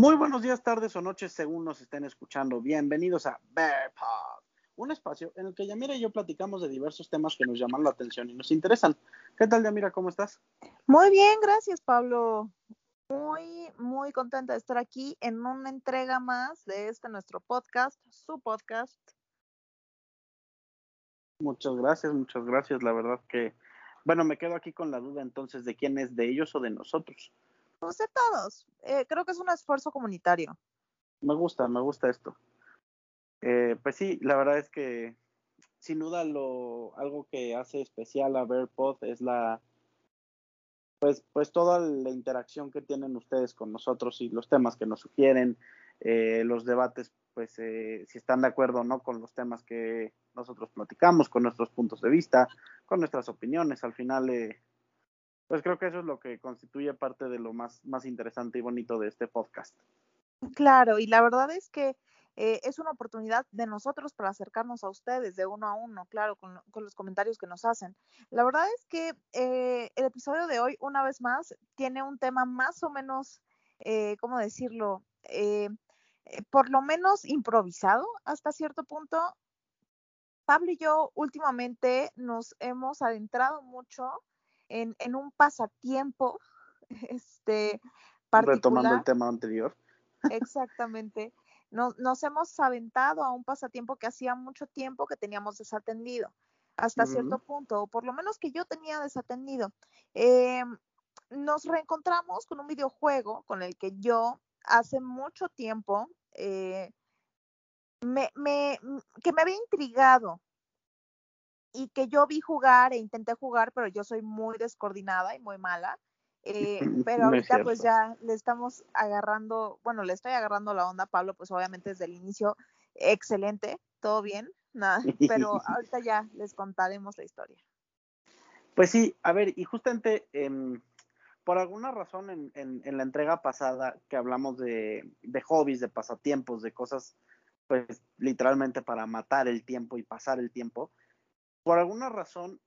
Muy buenos días, tardes o noches según nos estén escuchando. Bienvenidos a Bear Pod, un espacio en el que Yamira y yo platicamos de diversos temas que nos llaman la atención y nos interesan. ¿Qué tal, Yamira? ¿Cómo estás? Muy bien, gracias, Pablo. Muy, muy contenta de estar aquí en una entrega más de este nuestro podcast, su podcast. Muchas gracias, muchas gracias. La verdad que, bueno, me quedo aquí con la duda entonces de quién es de ellos o de nosotros. Pues todos. Eh, creo que es un esfuerzo comunitario. Me gusta, me gusta esto. Eh, pues sí, la verdad es que sin duda lo algo que hace especial a Pod es la pues pues toda la interacción que tienen ustedes con nosotros y los temas que nos sugieren, eh, los debates, pues si están de acuerdo o no con los temas que nosotros platicamos, con nuestros puntos de vista, con nuestras opiniones. Al final pues creo que eso es lo que constituye parte de lo más, más interesante y bonito de este podcast. Claro, y la verdad es que eh, es una oportunidad de nosotros para acercarnos a ustedes de uno a uno, claro, con, los comentarios que nos hacen. La verdad es que eh, el episodio de hoy, una vez más, tiene un tema más o menos, eh, ¿cómo decirlo? por lo menos improvisado hasta cierto punto. Pablo y yo últimamente nos hemos adentrado mucho en, un pasatiempo este, particular. Retomando el tema anterior. Exactamente. Nos, nos, hemos aventado a un pasatiempo que hacía mucho tiempo que teníamos desatendido, hasta cierto punto, o por lo menos que yo tenía desatendido. Em, nos reencontramos con un videojuego con el que yo hace mucho tiempo eh, me, me, que me había intrigado y que yo vi jugar e intenté jugar, pero yo soy muy descoordinada y muy mala. Eh, pero ahorita pues ya le estamos agarrando, bueno, le estoy agarrando la onda Pablo, pues obviamente desde el inicio, excelente, todo bien, nada, pero ahorita ya les contaremos la historia. Pues sí, a ver, y justamente em, por alguna razón en, en, la entrega pasada que hablamos de, de hobbies, de pasatiempos, de cosas, pues literalmente para matar el tiempo y pasar el tiempo, por alguna razón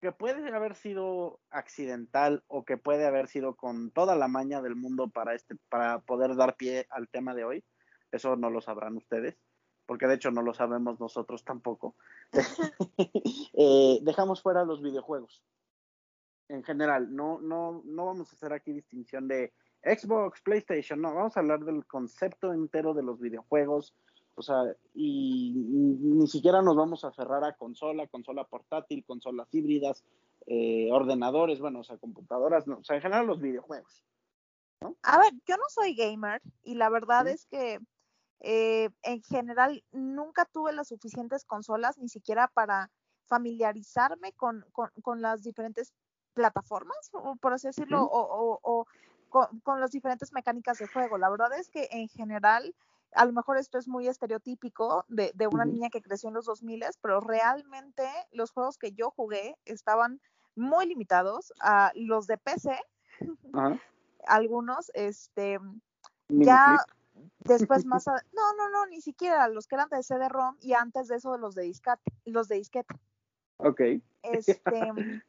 que puede haber sido accidental o que puede haber sido con toda la maña del mundo para este para poder dar pie al tema de hoy. Eso no lo sabrán ustedes, porque de hecho no lo sabemos nosotros tampoco. Eh, dejamos fuera los videojuegos. En general, no, no, no vamos a hacer aquí distinción de Xbox, PlayStation, no, vamos a hablar del concepto entero de los videojuegos, o sea, y ni siquiera nos vamos a aferrar a consola, consola portátil, consolas híbridas, eh, ordenadores, bueno, o sea, computadoras, no, o sea, en general los videojuegos. A ver, yo no soy gamer y la verdad es que eh, en general nunca tuve las suficientes consolas ni siquiera para familiarizarme con, con, las diferentes plataformas, por así decirlo, o, o, con, con, las diferentes mecánicas de juego. La verdad es que en general a lo mejor esto es muy estereotípico de, una niña que creció en los 2000, pero realmente los juegos que yo jugué estaban muy limitados a los de PC, algunos, este, ya después más, no, no, no, ni siquiera los que eran de CD-ROM y antes de eso los de disquete, los de disquete. Ok. Este,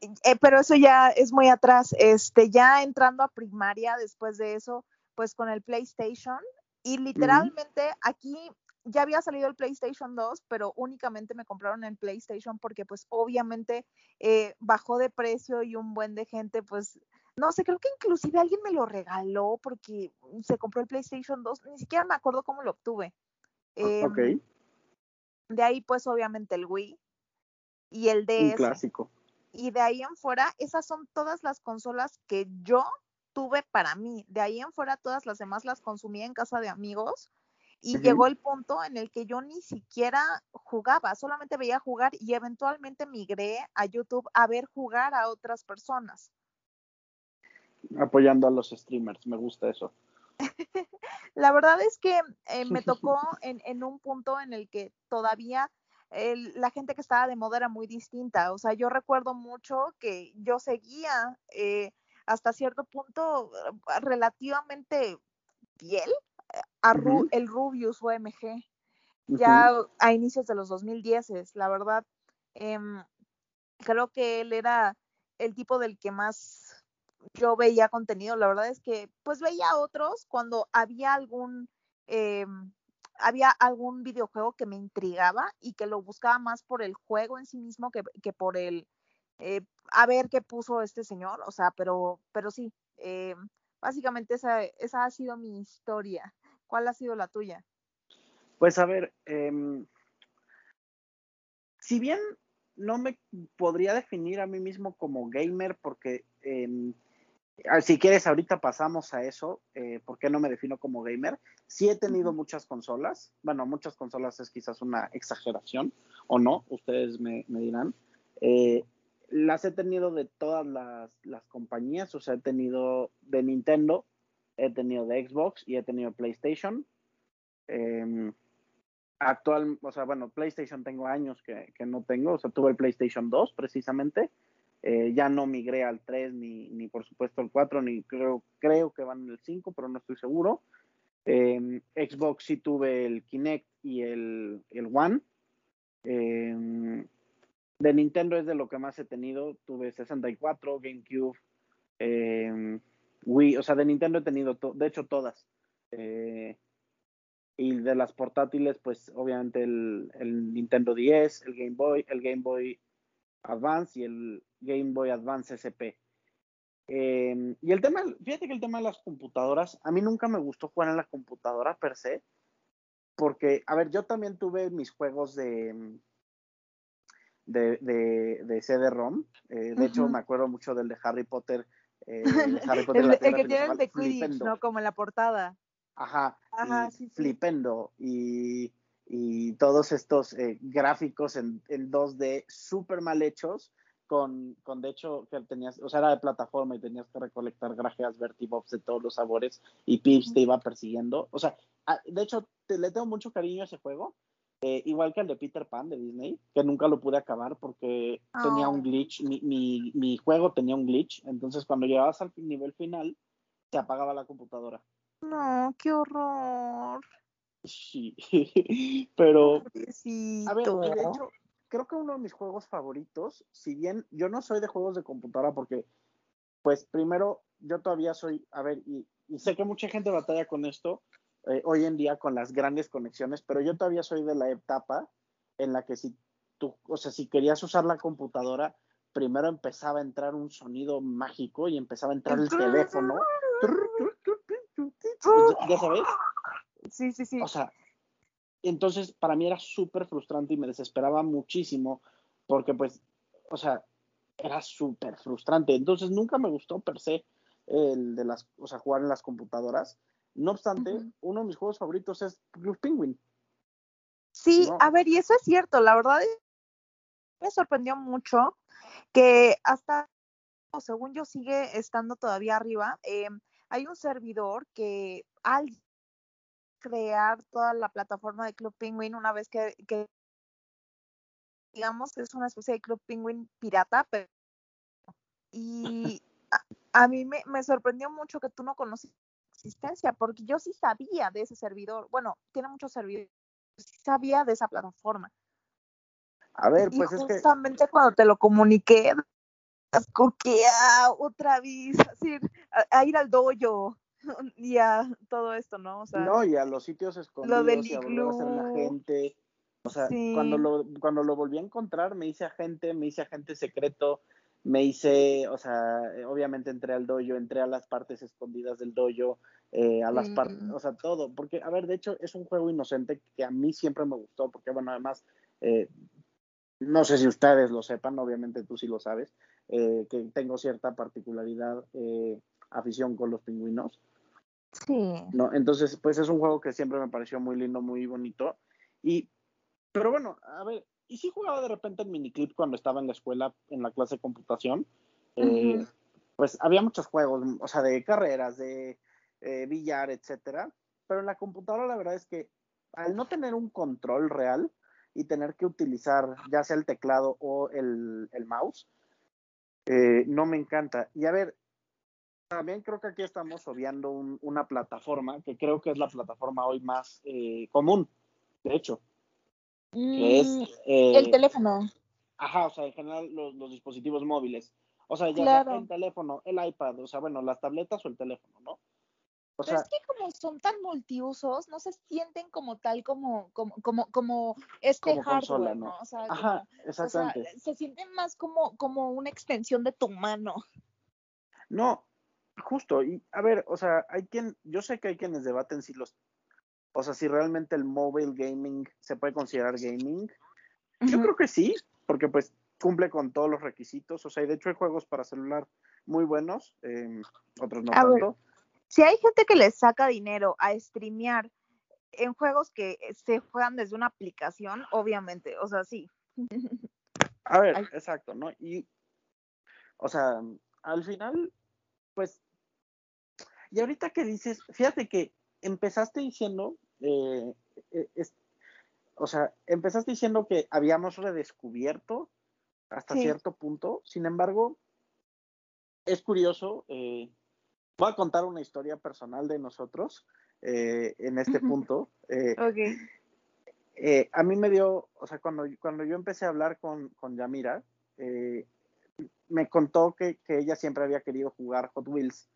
eh, pero eso ya es muy atrás, este, ya entrando a primaria después de eso, pues con el PlayStation y literalmente aquí ya había salido el PlayStation 2, pero únicamente me compraron el PlayStation porque pues obviamente eh, bajó de precio y un buen de gente pues no sé, creo que inclusive alguien me lo regaló porque se compró el PlayStation 2, ni siquiera me acuerdo cómo lo obtuve. Eh, ok. De ahí pues obviamente el Wii y el DS. Un clásico. Y de ahí en fuera, esas son todas las consolas que yo tuve para mí. De ahí en fuera todas las demás las consumía en casa de amigos y llegó el punto en el que yo ni siquiera jugaba, solamente veía jugar y eventualmente migré a YouTube a ver jugar a otras personas. Apoyando a los streamers, me gusta eso. La verdad es que eh, me tocó en, en, un punto en el que todavía la gente que estaba de moda era muy distinta. O sea, yo recuerdo mucho que yo seguía eh, hasta cierto punto eh, relativamente fiel eh, a el Rubius OMG, ya a inicios de los 2010, la verdad. Em, creo que él era el tipo del que más yo veía contenido, la verdad es que pues veía otros cuando había algún, eh, había algún videojuego que me intrigaba y que lo buscaba más por el juego en sí mismo que, que por el, eh, a ver qué puso este señor, o sea, pero, pero sí, eh, básicamente esa, esa ha sido mi historia. ¿Cuál ha sido la tuya? Pues a ver, eh, si bien no me podría definir a mí mismo como gamer porque eh, si quieres ahorita pasamos a eso, eh, ¿por qué no me defino como gamer? Sí he tenido muchas consolas, bueno, muchas consolas es quizás una exageración o no, ustedes me, me dirán. Eh, las he tenido de todas las, las, compañías, o sea, he tenido de Nintendo, he tenido de Xbox y he tenido PlayStation. Eh, actual, o sea, bueno, PlayStation tengo años que, que, no tengo, o sea, tuve el PlayStation 2 precisamente, eh, ya no migré al 3 ni, ni por supuesto al 4, ni creo, creo que van en el 5, pero no estoy seguro. Eh, Xbox sí tuve el Kinect y el, el One. Eh, de Nintendo es de lo que más he tenido, tuve 64, GameCube, eh, Wii, o sea, de Nintendo he tenido, de hecho, todas. Eh, y de las portátiles, pues obviamente el, Nintendo 10, el Game Boy, el Game Boy Advance y el Game Boy Advance SP. Eh, y el tema, fíjate que el tema de las computadoras, a mí nunca me gustó jugar en la computadora per se, porque, a ver, yo también tuve mis juegos de, de, de, de CD-ROM, eh, de uh -huh. hecho me acuerdo mucho del de Harry Potter. Eh, de Harry Potter el, el que tiene el de Quidditch, ¿no? Como en la portada. Ajá, Ajá y sí, Flipendo y, y, todos estos eh, gráficos en, en, 2D súper mal hechos, con, con, de hecho que tenías, o sea, era de plataforma y tenías que recolectar grajeas Vertibobs de todos los sabores y Pips te iba persiguiendo. O sea, de hecho, te, le tengo mucho cariño a ese juego. Eh, igual que el de Peter Pan de Disney, que nunca lo pude acabar porque oh. tenía un glitch, mi, mi, mi, juego tenía un glitch, entonces cuando llegabas al nivel final, se apagaba la computadora. No, qué horror. Sí, pero... Pobrecito. A ver, de hecho, creo que uno de mis juegos favoritos, si bien yo no soy de juegos de computadora porque, pues primero, yo todavía soy, a ver, y, y sé que mucha gente batalla con esto, eh, hoy en día con las grandes conexiones, pero yo todavía soy de la etapa en la que si tú, o sea, si querías usar la computadora, primero empezaba a entrar un sonido mágico y empezaba a entrar el teléfono. ¿Ya sabes? Sí, sí, sí. O sea, entonces para mí era súper frustrante y me desesperaba muchísimo porque pues, o sea, era súper frustrante. Entonces nunca me gustó per se el de las, o sea, jugar en las computadoras. No obstante, uh -huh. uno de mis juegos favoritos es Blue Penguin. Sí, ¿no? a ver, y eso es cierto, la verdad me sorprendió mucho que hasta, según yo, sigue estando todavía arriba. Eh, hay un servidor que al crear toda la plataforma de Club Penguin, una vez que, que digamos, es una especie de Club Penguin pirata, pero, y a, a mí me, me sorprendió mucho que tú no conocías existencia, porque yo sí sabía de ese servidor. Bueno, tiene muchos servidores, sí sabía de esa plataforma. A ver, pues y es que. Justamente cuando te lo comuniqué, coquea otra vez, así, a, a, ir al dojo y a todo esto, ¿no? O sea, no, y a los sitios escondidos lo del y a volver a ser la gente. O sea, sí. cuando, lo, cuando lo volví a encontrar, me hice agente, me hice agente secreto, me hice, o sea, obviamente entré al dojo, entré a las partes escondidas del dojo, eh, a las mm. partes, o sea, todo, porque, a ver, de hecho, es un juego inocente que a mí siempre me gustó, porque, bueno, además, eh, no sé si ustedes lo sepan, obviamente tú sí lo sabes, eh, que tengo cierta particularidad, eh, afición con los pingüinos. Sí. ¿no? Entonces, pues es un juego que siempre me pareció muy lindo, muy bonito, y, pero bueno, a ver, y sí jugaba de repente en miniclip cuando estaba en la escuela, en la clase de computación. Uh -huh. eh, pues había muchos juegos, o sea, de carreras, de eh, billar, etcétera. Pero en la computadora la verdad es que al no tener un control real y tener que utilizar ya sea el teclado o el, el mouse, eh, no me encanta. Y a ver, también creo que aquí estamos obviando un, una plataforma que creo que es la plataforma hoy más común, de hecho, que es eh, el teléfono. Ajá, o sea, en general los, los, dispositivos móviles. O sea, ya sea el teléfono, el iPad, o sea, bueno, las tabletas o el teléfono, ¿no? O sea, Pero es que como son tan multiusos, no se sienten como tal como, como, como, como este hardware, ¿no? O sea, Ajá, exactamente. se sienten más como, como una extensión de tu mano. No, justo, y a ver, o sea, hay quien, yo sé que hay quienes debaten si los, o sea, si realmente el mobile gaming se puede considerar gaming. Yo creo que sí, porque pues cumple con todos los requisitos, o sea, y de hecho hay juegos para celular muy buenos, eh, otros no tanto. si hay gente que le saca dinero a streamear en juegos que se juegan desde una aplicación, obviamente, o sea, sí. A ver, exacto, ¿no? Y, o sea, al final, pues, y ahorita que dices, fíjate que empezaste diciendo, eh, eh, o sea, empezaste diciendo que habíamos redescubierto hasta cierto punto. Sin embargo, es curioso. Eh, voy a contar una historia personal de nosotros eh, en este punto. A mí me dio, o sea, cuando, cuando yo empecé a hablar con, con Yamira, me contó que, que, ella siempre había querido jugar Hot Wheels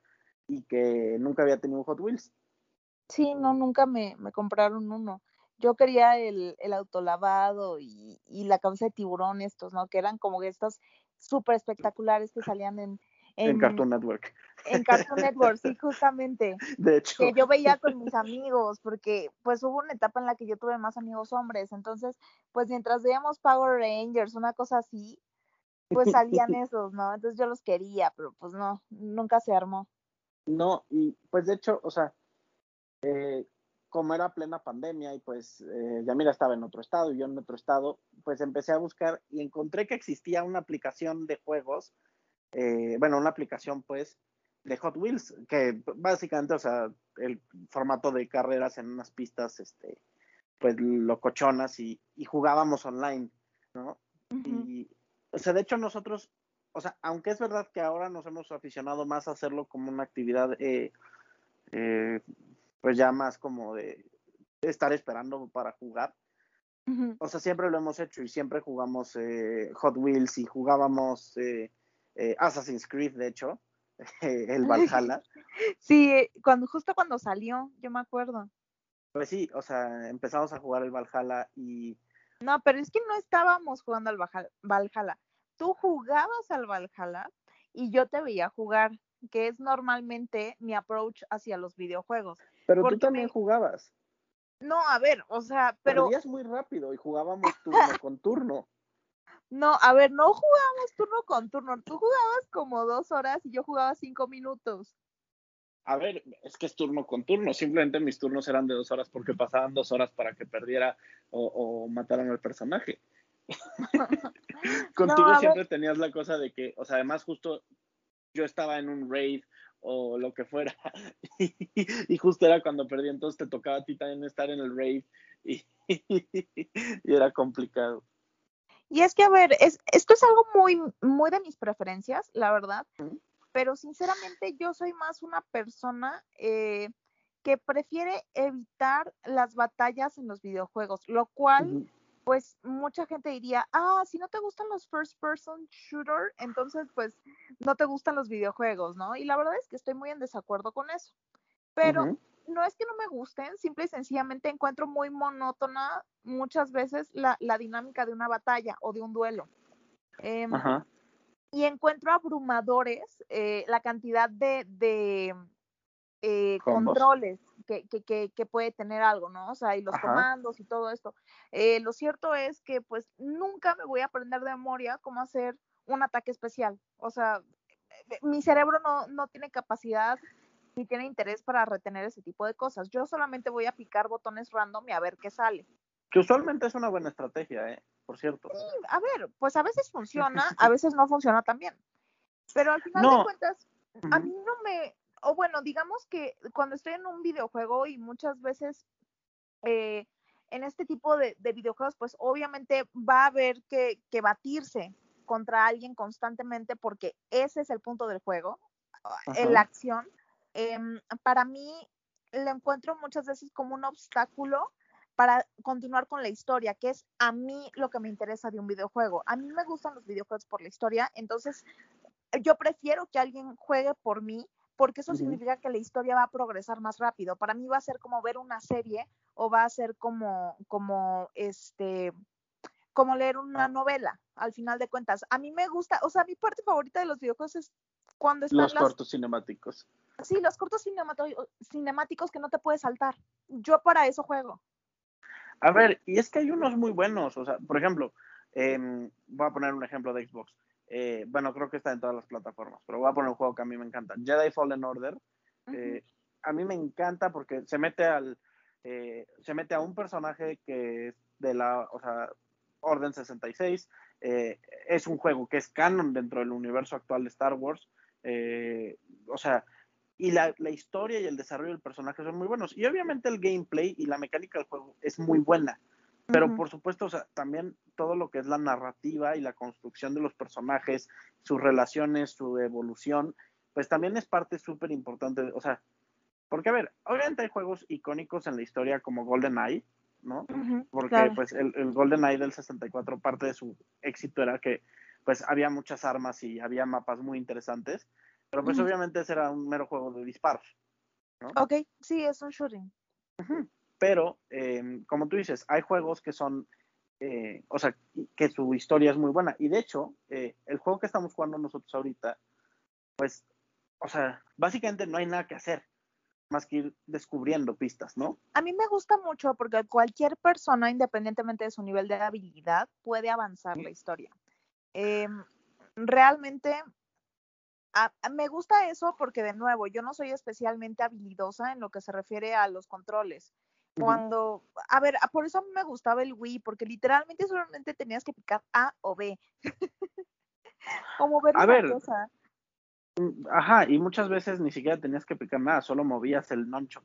y que nunca había tenido Hot Wheels. Sí, no, nunca me, me compraron uno yo quería el, el autolavado y, y la cabeza de tiburón estos, ¿no? Que eran como estas súper espectaculares que salían en, en, Cartoon Network. En Cartoon Network, sí, justamente. De hecho. Que yo veía con mis amigos, porque pues hubo una etapa en la que yo tuve más amigos hombres, entonces, pues mientras veíamos Power Rangers, una cosa así, pues salían esos, ¿no? Entonces yo los quería, pero pues no, nunca se armó. No, y pues de hecho, o sea, eh, como era plena pandemia y pues eh, Yamira estaba en otro estado y yo en otro estado, pues empecé a buscar y encontré que existía una aplicación de juegos, eh, bueno, una aplicación pues de Hot Wheels, que básicamente, o sea, el formato de carreras en unas pistas, este, pues locochonas y, y jugábamos online, ¿no? Y, o sea, de hecho nosotros, o sea, aunque es verdad que ahora nos hemos aficionado más a hacerlo como una actividad eh, eh, pues ya más como de estar esperando para jugar. O sea, siempre lo hemos hecho y siempre jugamos eh, Hot Wheels y jugábamos eh, eh, Assassin's Creed, de hecho, el Valhalla. Sí, cuando, justo cuando salió, yo me acuerdo. Pues sí, o sea, empezamos a jugar el Valhalla y... No, pero es que no estábamos jugando al Valhalla. Tú jugabas al Valhalla y yo te veía jugar que es normalmente mi approach hacia los videojuegos. Pero tú también jugabas. No, a ver, o sea, pero... Perdías muy rápido y jugábamos turno con turno. No, a ver, no jugábamos turno con turno. Tú jugabas como dos horas y yo jugaba cinco minutos. A ver, es que es turno con turno. Simplemente mis turnos eran de dos horas porque pasaban dos horas para que perdiera o, o mataran al personaje. Contigo siempre tenías la cosa de que, o sea, además justo yo estaba en un raid o lo que fuera. Y, justo era cuando perdí, entonces te tocaba a ti también estar en el raid y, era complicado. Y es que, a ver, es, esto es algo muy, muy de mis preferencias, la verdad, pero sinceramente yo soy más una persona eh, que prefiere evitar las batallas en los videojuegos, lo cual pues mucha gente diría, ah, si no te gustan los first person shooter, entonces pues no te gustan los videojuegos, ¿no? Y la verdad es que estoy muy en desacuerdo con eso. Pero no es que no me gusten, simple y sencillamente encuentro muy monótona muchas veces la, dinámica de una batalla o de un duelo. Em, y encuentro abrumadores eh, la cantidad de, de eh, controles que, que, que, puede tener algo, ¿no? O sea, y los comandos y todo esto. Eh, lo cierto es que pues nunca me voy a aprender de memoria cómo hacer un ataque especial. O sea, eh, mi cerebro no, no tiene capacidad ni tiene interés para retener ese tipo de cosas. Yo solamente voy a picar botones random y a ver qué sale. Que usualmente es una buena estrategia, ¿eh? Por cierto. a ver, pues a veces funciona, a veces no funciona tan bien. Pero al final de cuentas, a mí no me, o bueno, digamos que cuando estoy en un videojuego y muchas veces eh, en este tipo de, videojuegos, pues obviamente va a haber que, batirse contra alguien constantemente porque ese es el punto del juego, en la acción. Em, para mí lo encuentro muchas veces como un obstáculo para continuar con la historia, que es a mí lo que me interesa de un videojuego. A mí me gustan los videojuegos por la historia, entonces yo prefiero que alguien juegue por mí porque eso significa que la historia va a progresar más rápido. Para mí va a ser como ver una serie o va a ser como, como este, como leer una novela, al final de cuentas. A mí me gusta, o sea, mi parte favorita de los videojuegos es cuando están los cortos cinemáticos. Sí, los cortos cinemáticos que no te puedes saltar. Yo para eso juego. A ver, y es que hay unos muy buenos, o sea, por ejemplo, em, voy a poner un ejemplo de Xbox. Eh, bueno, creo que está en todas las plataformas, pero voy a poner un juego que a mí me encanta. Jedi Fallen Order. Eh, a mí me encanta porque se mete al eh, se mete a un personaje que es de la, o sea, Orden 66. es un juego que es canon dentro del universo actual de Star Wars. o sea, y la, la, historia y el desarrollo del personaje son muy buenos. Y obviamente el gameplay y la mecánica del juego es muy buena. Pero por supuesto, o sea, también todo lo que es la narrativa y la construcción de los personajes, sus relaciones, su evolución, pues también es parte súper importante. O sea, porque a ver, obviamente hay juegos icónicos en la historia como GoldenEye, ¿no? porque pues el, el GoldenEye del 64, parte de su éxito era que pues había muchas armas y había mapas muy interesantes, pero pues obviamente ese era un mero juego de disparos. ¿no? Ok, sí, es un shooting. Pero, eh, como tú dices, hay juegos que son, eh, o sea, que su historia es muy buena. Y de hecho, eh, el juego que estamos jugando nosotros ahorita, pues, o sea, básicamente no hay nada que hacer más que ir descubriendo pistas, ¿no? A mí me gusta mucho porque cualquier persona, independientemente de su nivel de habilidad, puede avanzar la historia. Em, realmente me gusta eso porque, de nuevo, yo no soy especialmente habilidosa en lo que se refiere a los controles. Cuando, a ver, por eso a mí me gustaba el Wii, porque literalmente solamente tenías que picar A o B. Como ver una cosa. Mm, ajá, y muchas veces ni siquiera tenías que picar nada, solo movías el nunchuck.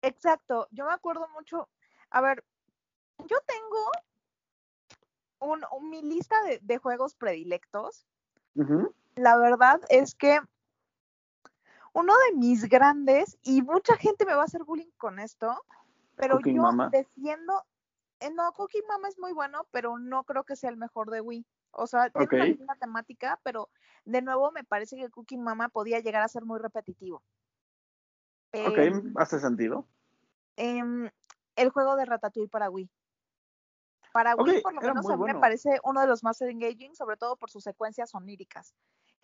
Exacto, yo me acuerdo mucho, a ver, yo tengo un, mi lista de, juegos predilectos. La verdad es que uno de mis grandes, y mucha gente me va a hacer bullying con esto, pero yo defiendo, eh, no, Cookie Mama es muy bueno, pero no creo que sea el mejor de Wii. O sea, tiene una misma temática, pero de nuevo me parece que Cookie Mama podía llegar a ser muy repetitivo. Ok, em, hace sentido. Em, el juego de Ratatouille para Wii. Para Wii, por lo menos, a mí me parece uno de los más engaging, sobre todo por sus secuencias oníricas.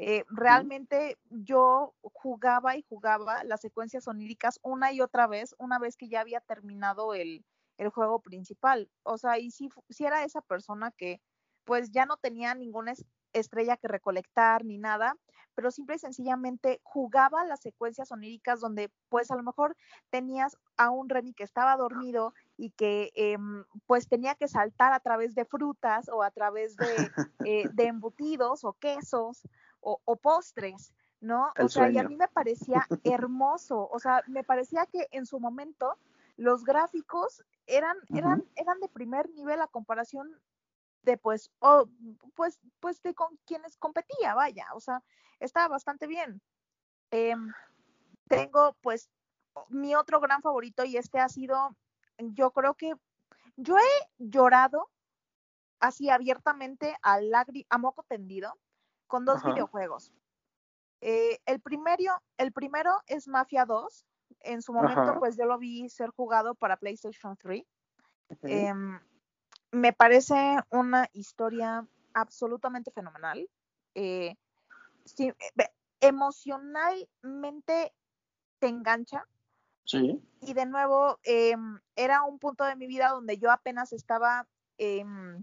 Eh, realmente yo jugaba y jugaba las secuencias oníricas una y otra vez, una vez que ya había terminado el, juego principal. O sea, y si, si era esa persona que pues ya no tenía ninguna estrella que recolectar ni nada, pero simple y sencillamente jugaba las secuencias oníricas donde pues a lo mejor tenías a un Remy que estaba dormido y que em, pues tenía que saltar a través de frutas o a través de, eh, de embutidos o quesos o, postres, ¿no? o sea, y a mí me parecía hermoso, o sea, me parecía que en su momento los gráficos eran, eran, eran de primer nivel a comparación de pues, oh, pues, pues de con quienes competía, vaya, o sea, estaba bastante bien. Em, tengo pues mi otro gran favorito y este ha sido, yo creo que yo he llorado así abiertamente a, a moco tendido con dos videojuegos. Eh, el, primero, el primero es Mafia 2. En su momento, pues yo lo vi ser jugado para PlayStation 3. Em, me parece una historia absolutamente fenomenal. Eh, eh, emocionalmente te engancha. Sí. Y de nuevo, em, era un punto de mi vida donde yo apenas estaba em,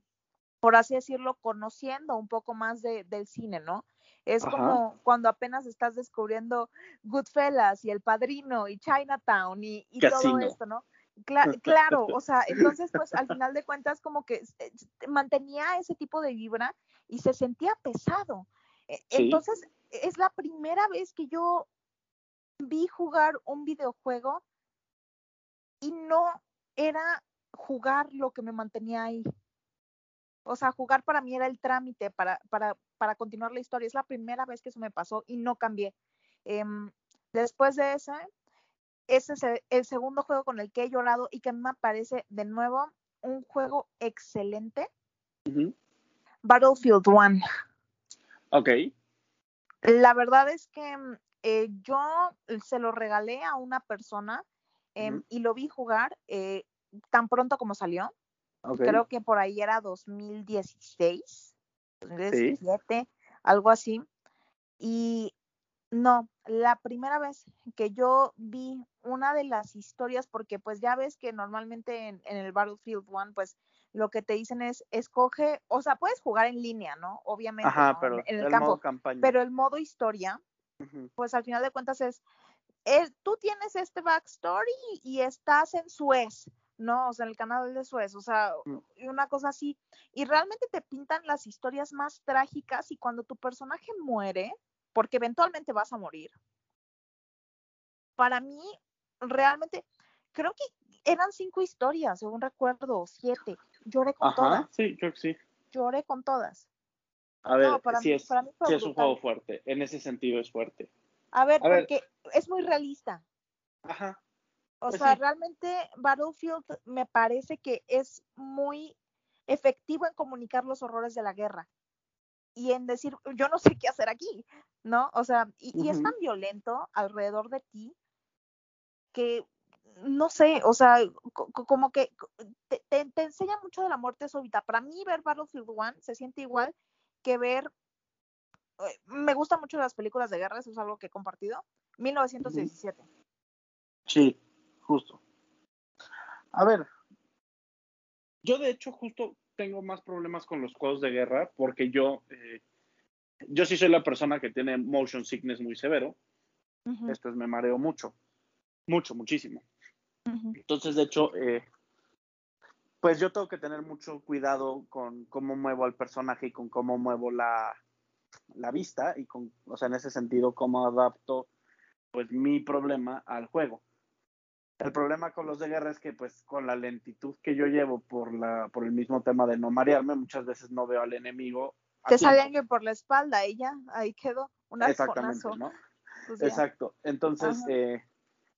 por así decirlo, conociendo un poco más de, del cine, ¿no? Es como cuando apenas estás descubriendo Goodfellas y El Padrino y Chinatown y, todo esto, ¿no? claro, o sea, entonces pues al final de cuentas como que eh, mantenía ese tipo de vibra y se sentía pesado. E, entonces es la primera vez que yo vi jugar un videojuego y no era jugar lo que me mantenía ahí. O sea, jugar para mí era el trámite para, para, para continuar la historia. Es la primera vez que eso me pasó y no cambié. Em, después de ese, ese es el, segundo juego con el que he llorado y que a mí me parece de nuevo un juego excelente. Battlefield One. Ok. La verdad es que eh, yo se lo regalé a una persona em, y lo vi jugar eh, tan pronto como salió. Creo que por ahí era 2016, 2017, algo así. Y no, la primera vez que yo vi una de las historias, porque pues ya ves que normalmente en, el Battlefield One, pues lo que te dicen es, escoge, o sea, puedes jugar en línea, ¿no? Obviamente, pero en, el, campo, pero el modo historia, pues al final de cuentas es, eh, tú tienes este backstory y estás en Suez, ¿no? O sea, en el canal de Suez, o sea, mm. una cosa así. Y realmente te pintan las historias más trágicas y cuando tu personaje muere, porque eventualmente vas a morir, para mí, realmente, creo que eran cinco historias, según recuerdo, siete. Lloré con todas. Sí, creo que sí. Lloré con todas. A ver, para es, sí es un juego fuerte. En ese sentido es fuerte. A ver, porque es muy realista. Ajá. O pues sea, realmente Battlefield me parece que es muy efectivo en comunicar los horrores de la guerra y en decir, yo no sé qué hacer aquí, ¿no? O sea, y, es tan violento alrededor de ti que, no sé, o sea, como que te, te, enseña mucho de la muerte súbita. Para mí ver Battlefield One se siente igual que ver, eh, me gustan mucho las películas de guerra, eso es algo que he compartido, 1917. Sí, justo. A ver, yo de hecho justo tengo más problemas con los juegos de guerra porque yo, eh, yo sí soy la persona que tiene motion sickness muy severo. Esto es, me mareo mucho, mucho, muchísimo. Entonces, de hecho, eh, pues yo tengo que tener mucho cuidado con cómo muevo al personaje y con cómo muevo la, la vista y con, o sea, en ese sentido, cómo adapto pues mi problema al juego. El problema con los de guerra es que, pues, con la lentitud que yo llevo por, la, por el mismo tema de no marearme, muchas veces no veo al enemigo. Te sale alguien por la espalda y ya, ahí quedó. Un Exactamente, ¿no? Pues Exacto. Entonces, eh,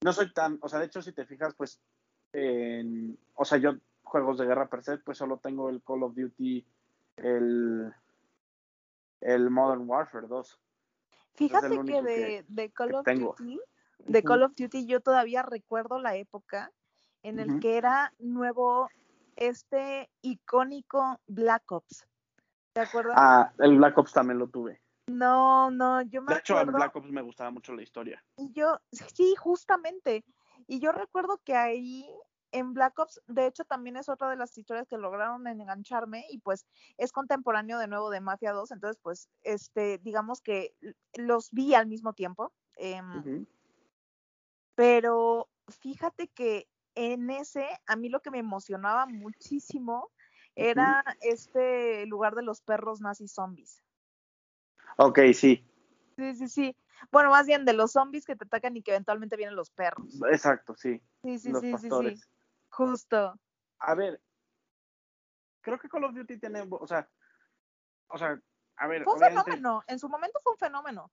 no soy tan, o sea, de hecho, si te fijas, pues, en, o sea, yo juegos de guerra per se, pues solo tengo el Call of Duty, el, el Modern Warfare 2. Fíjate que de, de Call of Duty de Call of Duty yo todavía recuerdo la época en el que era nuevo este icónico Black Ops. ¿Te acuerdas? Ah, el Black Ops también lo tuve. No, no, yo me De hecho, en Black Ops me gustaba mucho la historia. Y yo, sí, justamente. Y yo recuerdo que ahí en Black Ops, de hecho, también es otra de las historias que lograron engancharme y pues es contemporáneo de nuevo de Mafia 2, entonces pues, este, digamos que los vi al mismo tiempo. Em, pero fíjate que en ese, a mí lo que me emocionaba muchísimo era este lugar de los perros nazis zombies. Ok, sí. Sí, sí, sí. Bueno, más bien de los zombies que te atacan y que eventualmente vienen los perros. Exacto, sí. Sí, sí, sí, sí, sí. Justo. A ver, creo que Call of Duty tiene, o sea, o sea, a ver. Fue un fenómeno, en su momento fue un fenómeno.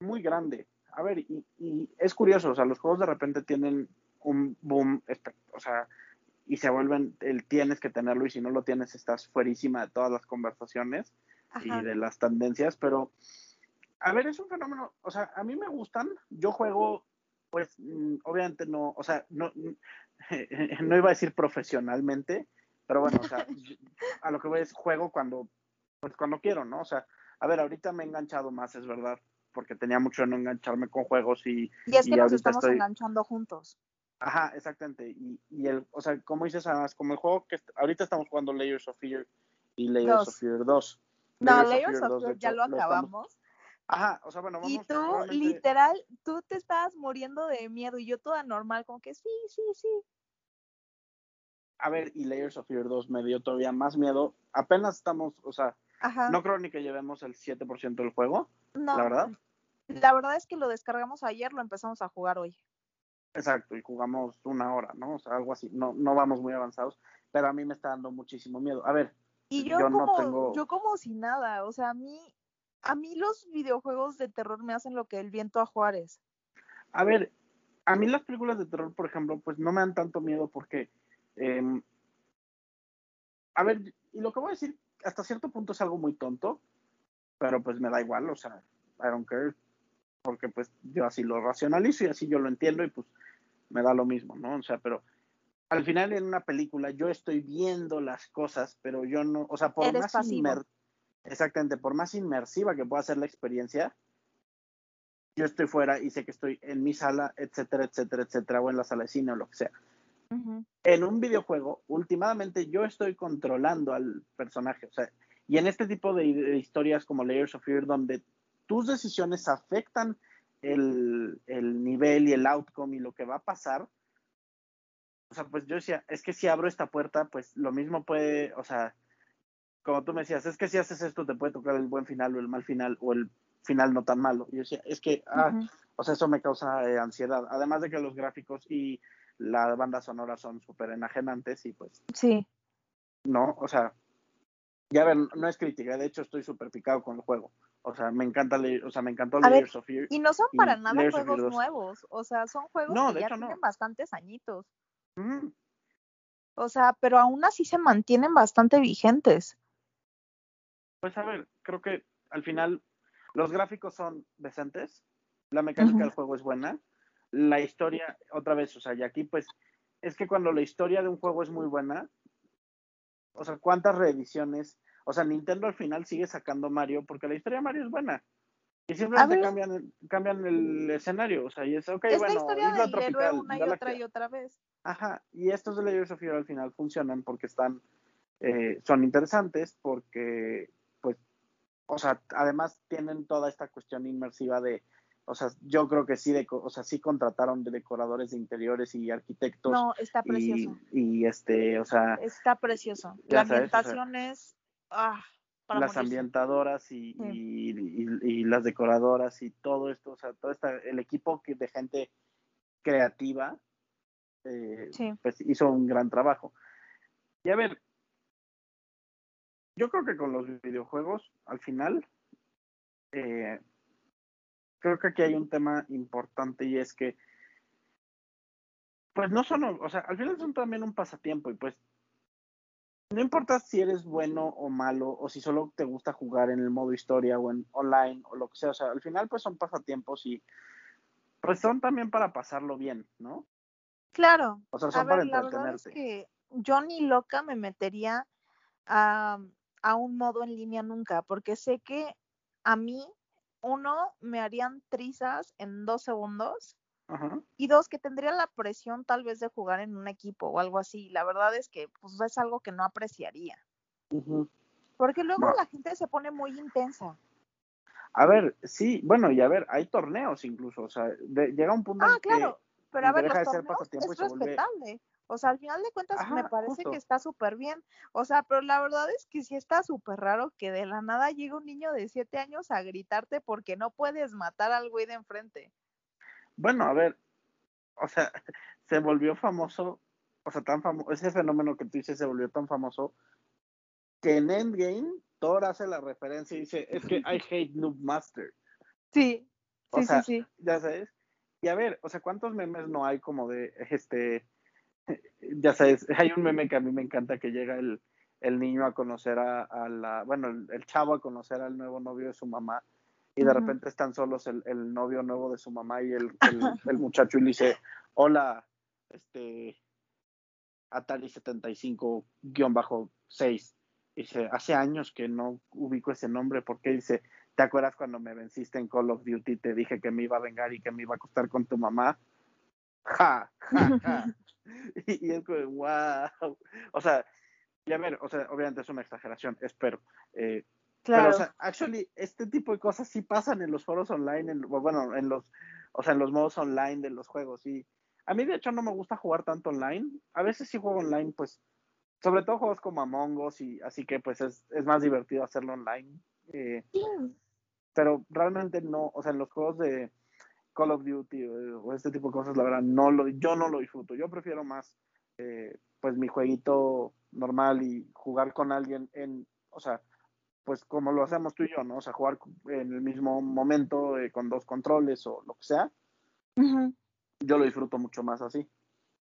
Muy grande a ver, y, y, es curioso, o sea, los juegos de repente tienen un boom, o sea, y se vuelven el tienes que tenerlo y si no lo tienes estás fuerísima de todas las conversaciones y de las tendencias, pero a ver, es un fenómeno, o sea, a mí me gustan, yo juego, pues, mm, obviamente no, o sea, no, no iba a decir profesionalmente, pero bueno, o sea, a lo que voy es juego cuando, pues cuando quiero, ¿no? O sea, a ver, ahorita me he enganchado más, es verdad, porque tenía mucho en no engancharme con juegos y... Y es que nos estamos enganchando juntos. Ajá, exactamente. Y, y, el, o sea, como dices, además, como el juego que ahorita estamos jugando Layers of Fear y Layers of Fear 2. No, Layers, of Fear, ya lo acabamos. Ajá, o sea, bueno, vamos. Y tú, literal, tú te estabas muriendo de miedo y yo toda normal, como que sí, sí, sí. A ver, y Layers of Fear 2 me dio todavía más miedo. Apenas estamos, o sea, no creo ni que llevemos el 7% del juego, no, la verdad. La verdad es que lo descargamos ayer, lo empezamos a jugar hoy. Exacto, y jugamos una hora, ¿no? O sea, algo así. No, no vamos muy avanzados, pero a mí me está dando muchísimo miedo. A ver. Y yo, como, no tengo... yo como si nada, o sea, a mí, a mí los videojuegos de terror me hacen lo que el viento a Juárez. A ver, a mí las películas de terror, por ejemplo, pues no me dan tanto miedo porque, em, a ver, y lo que voy a decir hasta cierto punto es algo muy tonto, pero pues me da igual, o sea, I don't care, porque pues yo así lo racionalizo y así yo lo entiendo y pues me da lo mismo, ¿no? O sea, pero al final en una película yo estoy viendo las cosas, pero yo no, o sea, por más exactamente, por más inmersiva que pueda ser la experiencia, yo estoy fuera y sé que estoy en mi sala, etcétera, etcétera, etcétera, o en la sala de cine o lo que sea. En un videojuego, últimamente yo estoy controlando al personaje, o sea, y en este tipo de, historias como Layers of Fear, donde tus decisiones afectan el, el, nivel y el outcome y lo que va a pasar, o sea, pues yo decía, es que si abro esta puerta, pues lo mismo puede, o sea, como tú me decías, es que si haces esto te puede tocar el buen final o el mal final o el final no tan malo. Yo decía, es que, ah, o sea, eso me causa eh, ansiedad. Además de que los gráficos y la banda sonora son súper enajenantes y pues... Sí. No, o sea, ya ver, no es crítica, de hecho estoy súper picado con el juego. O sea, me encanta leer, o sea, me encantó Layers of Fear. Y no son para nada juegos nuevos, o sea, son juegos que ya tienen bastantes añitos. O sea, pero aún así se mantienen bastante vigentes. Pues a ver, creo que al final los gráficos son decentes, la mecánica del juego es buena, la historia, otra vez, o sea, y aquí pues es que cuando la historia de un juego es muy buena, o sea, ¿cuántas reediciones? O sea, Nintendo al final sigue sacando Mario porque la historia de Mario es buena. Y simplemente cambian, cambian el escenario, o sea, y es, ok, es bueno, la historia Isla Tropical. Una y otra y otra vez. Ajá, y estos de Layers of Fear al final funcionan porque están, eh, son interesantes porque, pues, o sea, además tienen toda esta cuestión inmersiva de, o sea, yo creo que sí, de, o sea, sí contrataron de decoradores de interiores y arquitectos. No, está precioso. Y, este, o sea. Está precioso. La ambientación es. Ah, las ambientadoras y, y, las decoradoras y todo esto, o sea, todo esta, el equipo que, de gente creativa, eh, pues hizo un gran trabajo. Y a ver, yo creo que con los videojuegos, al final, eh, creo que aquí hay un tema importante y es que, pues no son, o sea, al final son también un pasatiempo y pues no importa si eres bueno o malo o si solo te gusta jugar en el modo historia o en online o lo que sea, o sea, al final pues son pasatiempos y pues son también para pasarlo bien, ¿no? Claro. O sea, son para ver, La es que yo ni loca me metería a, a un modo en línea nunca, porque sé que a mí uno, me harían trizas en dos segundos. Y dos, que tendría la presión tal vez de jugar en un equipo o algo así. La verdad es que pues es algo que no apreciaría. Porque luego la gente se pone muy intensa. A ver, sí, bueno, y a ver, hay torneos incluso, o sea, llega un punto ah, claro, pero a ver, los torneos es respetable. O sea, al final de cuentas me parece que está súper bien. O sea, pero la verdad es que sí está súper raro que de la nada llegue un niño de siete años a gritarte porque no puedes matar al güey de enfrente. Bueno, a ver, o sea, se volvió famoso, o sea, tan famoso, ese fenómeno que tú dices se volvió tan famoso que en Endgame Thor hace la referencia y dice, es que I hate Noob Master. Sí, sí, sí, sí. Ya sabes. Y a ver, o sea, ¿cuántos memes no hay como de este ya sabes, hay un meme que a mí me encanta que llega el, niño a conocer a, la, bueno, el, chavo a conocer al nuevo novio de su mamá y de repente están solos el, novio nuevo de su mamá y el, el, muchacho y le dice, hola, este, Atari 75-6. Dice, hace años que no ubico ese nombre porque dice, ¿te acuerdas cuando me venciste en Call of Duty? Te dije que me iba a vengar y que me iba a acostar con tu mamá. Ja, ja, ja. y, es como, wow. O sea, ya ver, o sea, obviamente es una exageración, espero. Eh, claro. Pero, o sea, actually, este tipo de cosas sí pasan en los foros online, en, bueno, en los, o sea, en los modos online de los juegos. Y a mí, de hecho, no me gusta jugar tanto online. A veces sí juego online, pues, sobre todo juegos como Among Us, y así que, pues, es, es más divertido hacerlo online. Eh, Pero realmente no, o sea, en los juegos de Call of Duty eh, o, este tipo de cosas, la verdad, no lo, yo no lo disfruto. Yo prefiero más, eh, pues, mi jueguito normal y jugar con alguien en, o sea, pues como lo hacemos tú y yo, ¿no? O sea, jugar en el mismo momento eh, con dos controles o lo que sea. Yo lo disfruto mucho más así.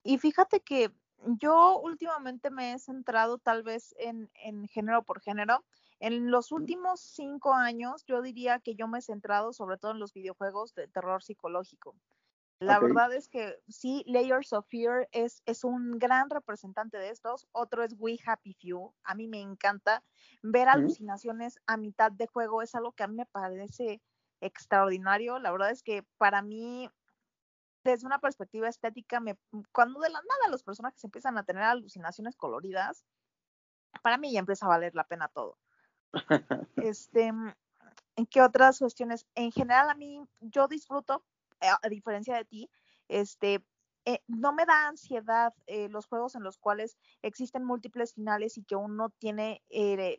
Y fíjate que yo últimamente me he centrado tal vez en, en género por género En los últimos cinco años, yo diría que yo me he centrado sobre todo en los videojuegos de terror psicológico. La verdad es que sí, Layers of Fear es, es un gran representante de estos. Otro es We Happy Few. A mí me encanta ver alucinaciones a mitad de juego. Es algo que a mí me parece extraordinario. La verdad es que para mí, desde una perspectiva estética, me, cuando de la nada los personajes empiezan a tener alucinaciones coloridas, para mí ya empieza a valer la pena todo. Este, ¿en qué otras cuestiones? En general, a mí, yo disfruto, eh, a diferencia de ti, este, eh, no me da ansiedad eh, los juegos en los cuales existen múltiples finales y que uno tiene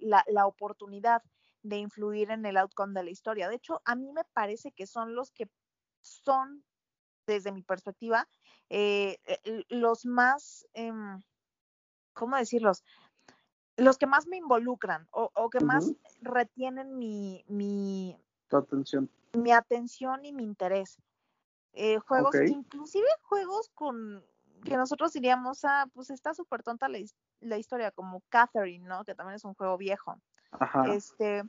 la, la, oportunidad de influir en el outcome de la historia. De hecho, a mí me parece que son los que son, desde mi perspectiva, los más, em, ¿cómo decirlos? Los que más me involucran o, que más retienen mi, mi, atención. mi atención y mi interés. Eh, juegos, inclusive juegos con que nosotros diríamos, ah, pues está súper tonta la, la, historia, como Catherine, ¿no? Que también es un juego viejo. Este,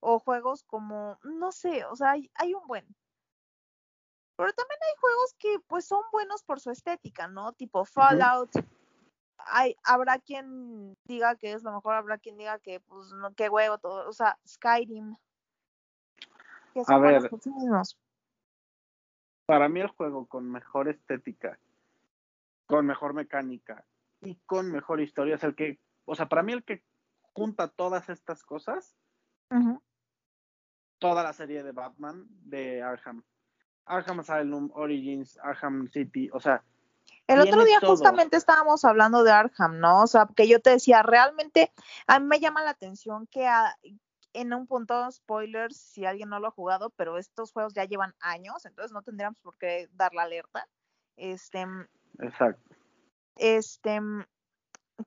o juegos como, no sé, o sea, hay, un buen. Pero también hay juegos que pues son buenos por su estética, ¿no? Tipo Fallout. Hay, habrá quien diga que es lo mejor, habrá quien diga que pues no, qué huevo todo, o sea, Skyrim. A ver, para mí el juego con mejor estética, con mejor mecánica y con mejor historia es el que, o sea, para mí el que junta todas estas cosas, toda la serie de Batman de Arkham. Arkham Asylum, Origins, Arkham City, o sea. El otro día justamente estábamos hablando de Arkham, ¿no? O sea, que yo te decía, realmente a mí me llama la atención que en un punto, spoilers, si alguien no lo ha jugado, pero estos juegos ya llevan años, entonces no tendríamos por qué dar la alerta. Este. Exacto. Este.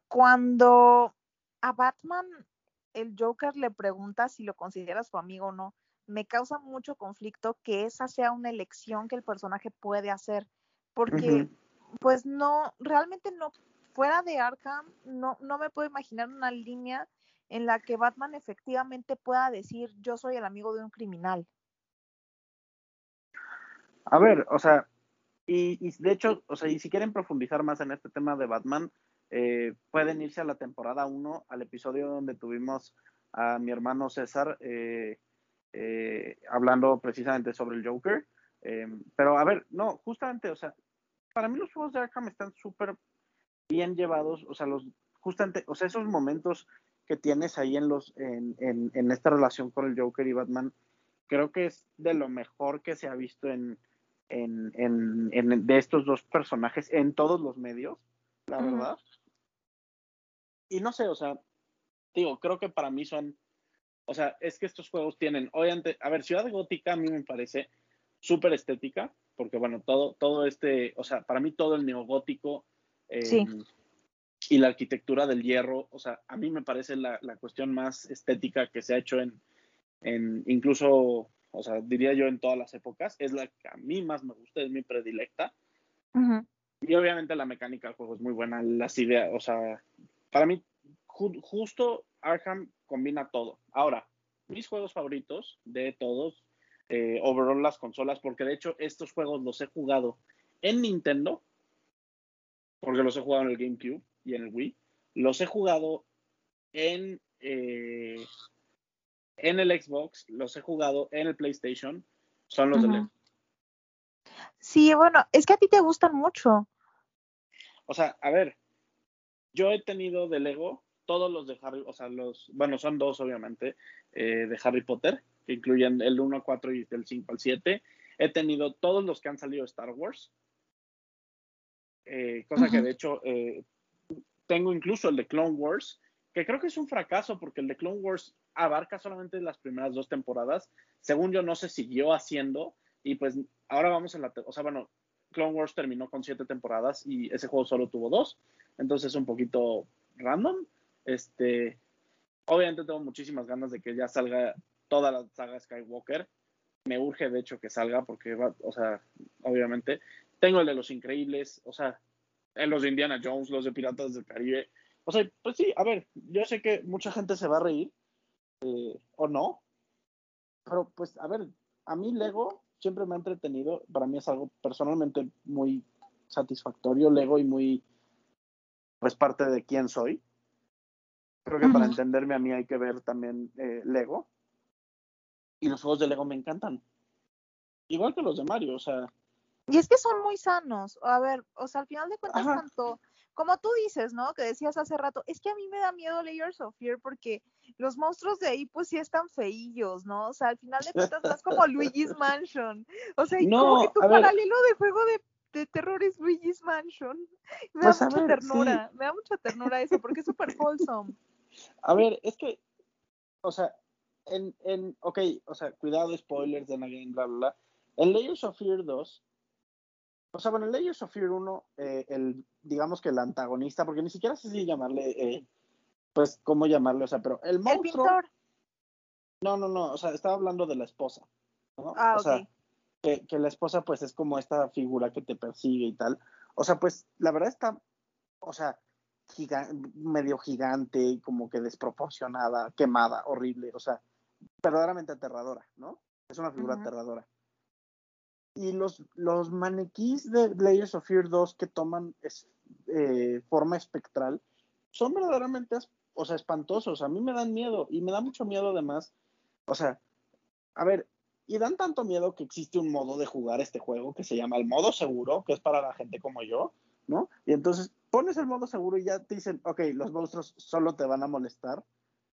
Cuando a Batman el Joker le pregunta si lo considera su amigo o no, me causa mucho conflicto que esa sea una elección que el personaje puede hacer, porque pues no, realmente no, fuera de Arkham, no, no me puedo imaginar una línea en la que Batman efectivamente pueda decir yo soy el amigo de un criminal. A ver, o sea, y, y de hecho, o sea, y si quieren profundizar más en este tema de Batman, eh, pueden irse a la temporada 1, al episodio donde tuvimos a mi hermano César eh, eh, hablando precisamente sobre el Joker. pero a ver, no, justamente, o sea, para mí los juegos de Arkham están súper bien llevados, o sea, los, justamente, o sea, esos momentos que tienes ahí en los, en, en, en esta relación con el Joker y Batman, creo que es de lo mejor que se ha visto en, en, en, de estos dos personajes en todos los medios, la verdad. Y no sé, o sea, digo, creo que para mí son, o sea, es que estos juegos tienen, obviamente, a ver, Ciudad Gótica a mí me parece súper estética, porque bueno, todo, todo este, o sea, para mí todo el neogótico eh, y la arquitectura del hierro, o sea, a mí me parece la, cuestión más estética que se ha hecho en, en incluso, o sea, diría yo en todas las épocas, es la que a mí más me gusta, es mi predilecta. Y obviamente la mecánica del juego es muy buena, las ideas, o sea, para mí, justo Arkham combina todo. Ahora, mis juegos favoritos de todos, eh, overall las consolas, porque de hecho estos juegos los he jugado en Nintendo, porque los he jugado en el GameCube y en el Wii, los he jugado en, eh, en el Xbox, los he jugado en el PlayStation, son los de Sí, bueno, es que a ti te gustan mucho. O sea, a ver, yo he tenido de Lego todos los de Harry, o sea, los, bueno, son dos obviamente, eh, de Harry Potter, que incluyen el 1 al 4 y del 5 al 7. He tenido todos los que han salido de Star Wars, eh, cosa que de hecho eh, tengo incluso el de Clone Wars, que creo que es un fracaso porque el de Clone Wars abarca solamente las primeras dos temporadas. Según yo, no se siguió haciendo y pues ahora vamos en la, o sea, bueno, Clone Wars terminó con siete temporadas y ese juego solo tuvo dos entonces es un poquito random. Este, obviamente tengo muchísimas ganas de que ya salga toda la saga Skywalker. Me urge, de hecho, que salga porque, va, o sea, obviamente. Tengo el de Los Increíbles, o sea, los de Indiana Jones, los de Piratas del Caribe. O sea, pues sí, a ver, yo sé que mucha gente se va a reír, eh, o no. Pero pues, a ver, a mí Lego siempre me ha entretenido, para mí es algo personalmente muy satisfactorio, Lego y muy, pues parte de quién soy. Creo que para entenderme a mí hay que ver también eh, Lego. Y los juegos de Lego me encantan. Igual que los de Mario, o sea. Y es que son muy sanos. A ver, o sea, al final de cuentas, tanto como tú dices, ¿no? Que decías hace rato, es que a mí me da miedo Layers of Fear porque los monstruos de ahí pues sí están feillos, ¿no? O sea, al final de cuentas no es como Luigi's Mansion. O sea, y como que tu paralelo de juego de, de, terror es Luigi's Mansion. Me da pues, mucha ternura, me da mucha ternura eso porque es súper wholesome. A ver, es que, o sea, en, en, ok, o sea, cuidado, spoilers de la game, bla, bla, bla. En Layers of Fear 2, o sea, bueno, en Layers of Fear 1, eh, el, digamos que el antagonista, porque ni siquiera sé si llamarle, eh, pues, cómo llamarle, o sea, pero el monstruo. No, no, no, o sea, estaba hablando de la esposa, ¿no? Ah, o sea, que, que, la esposa, pues, es como esta figura que te persigue y tal. O sea, pues, la verdad está, o sea, medio gigante, como que desproporcionada, quemada, horrible, o sea, verdaderamente aterradora, ¿no? Es una figura aterradora. Y los, los maniquís de Layers of Fear 2 que toman eh, forma espectral son verdaderamente, o sea, espantosos. A mí me dan miedo y me da mucho miedo además. O sea, a ver, y dan tanto miedo que existe un modo de jugar este juego que se llama el modo seguro, que es para la gente como yo, ¿no? Y entonces pones el modo seguro y ya te dicen, ok, los monstruos solo te van a molestar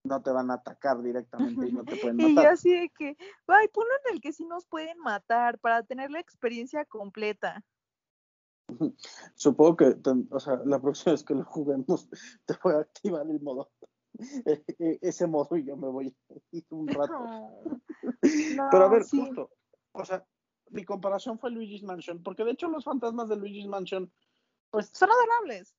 no te van a atacar directamente y no te pueden matar. Y yo así de que, ay, ponlo en el que sí nos pueden matar para tener la experiencia completa. Supongo que, o sea, la próxima vez que lo juguemos, te voy a activar el modo, e, e, ese modo y yo me voy un rato. Pero a ver, justo, o sea, mi comparación fue Luigi's Mansion, porque de hecho los fantasmas de Luigi's Mansion, pues... Son adorables.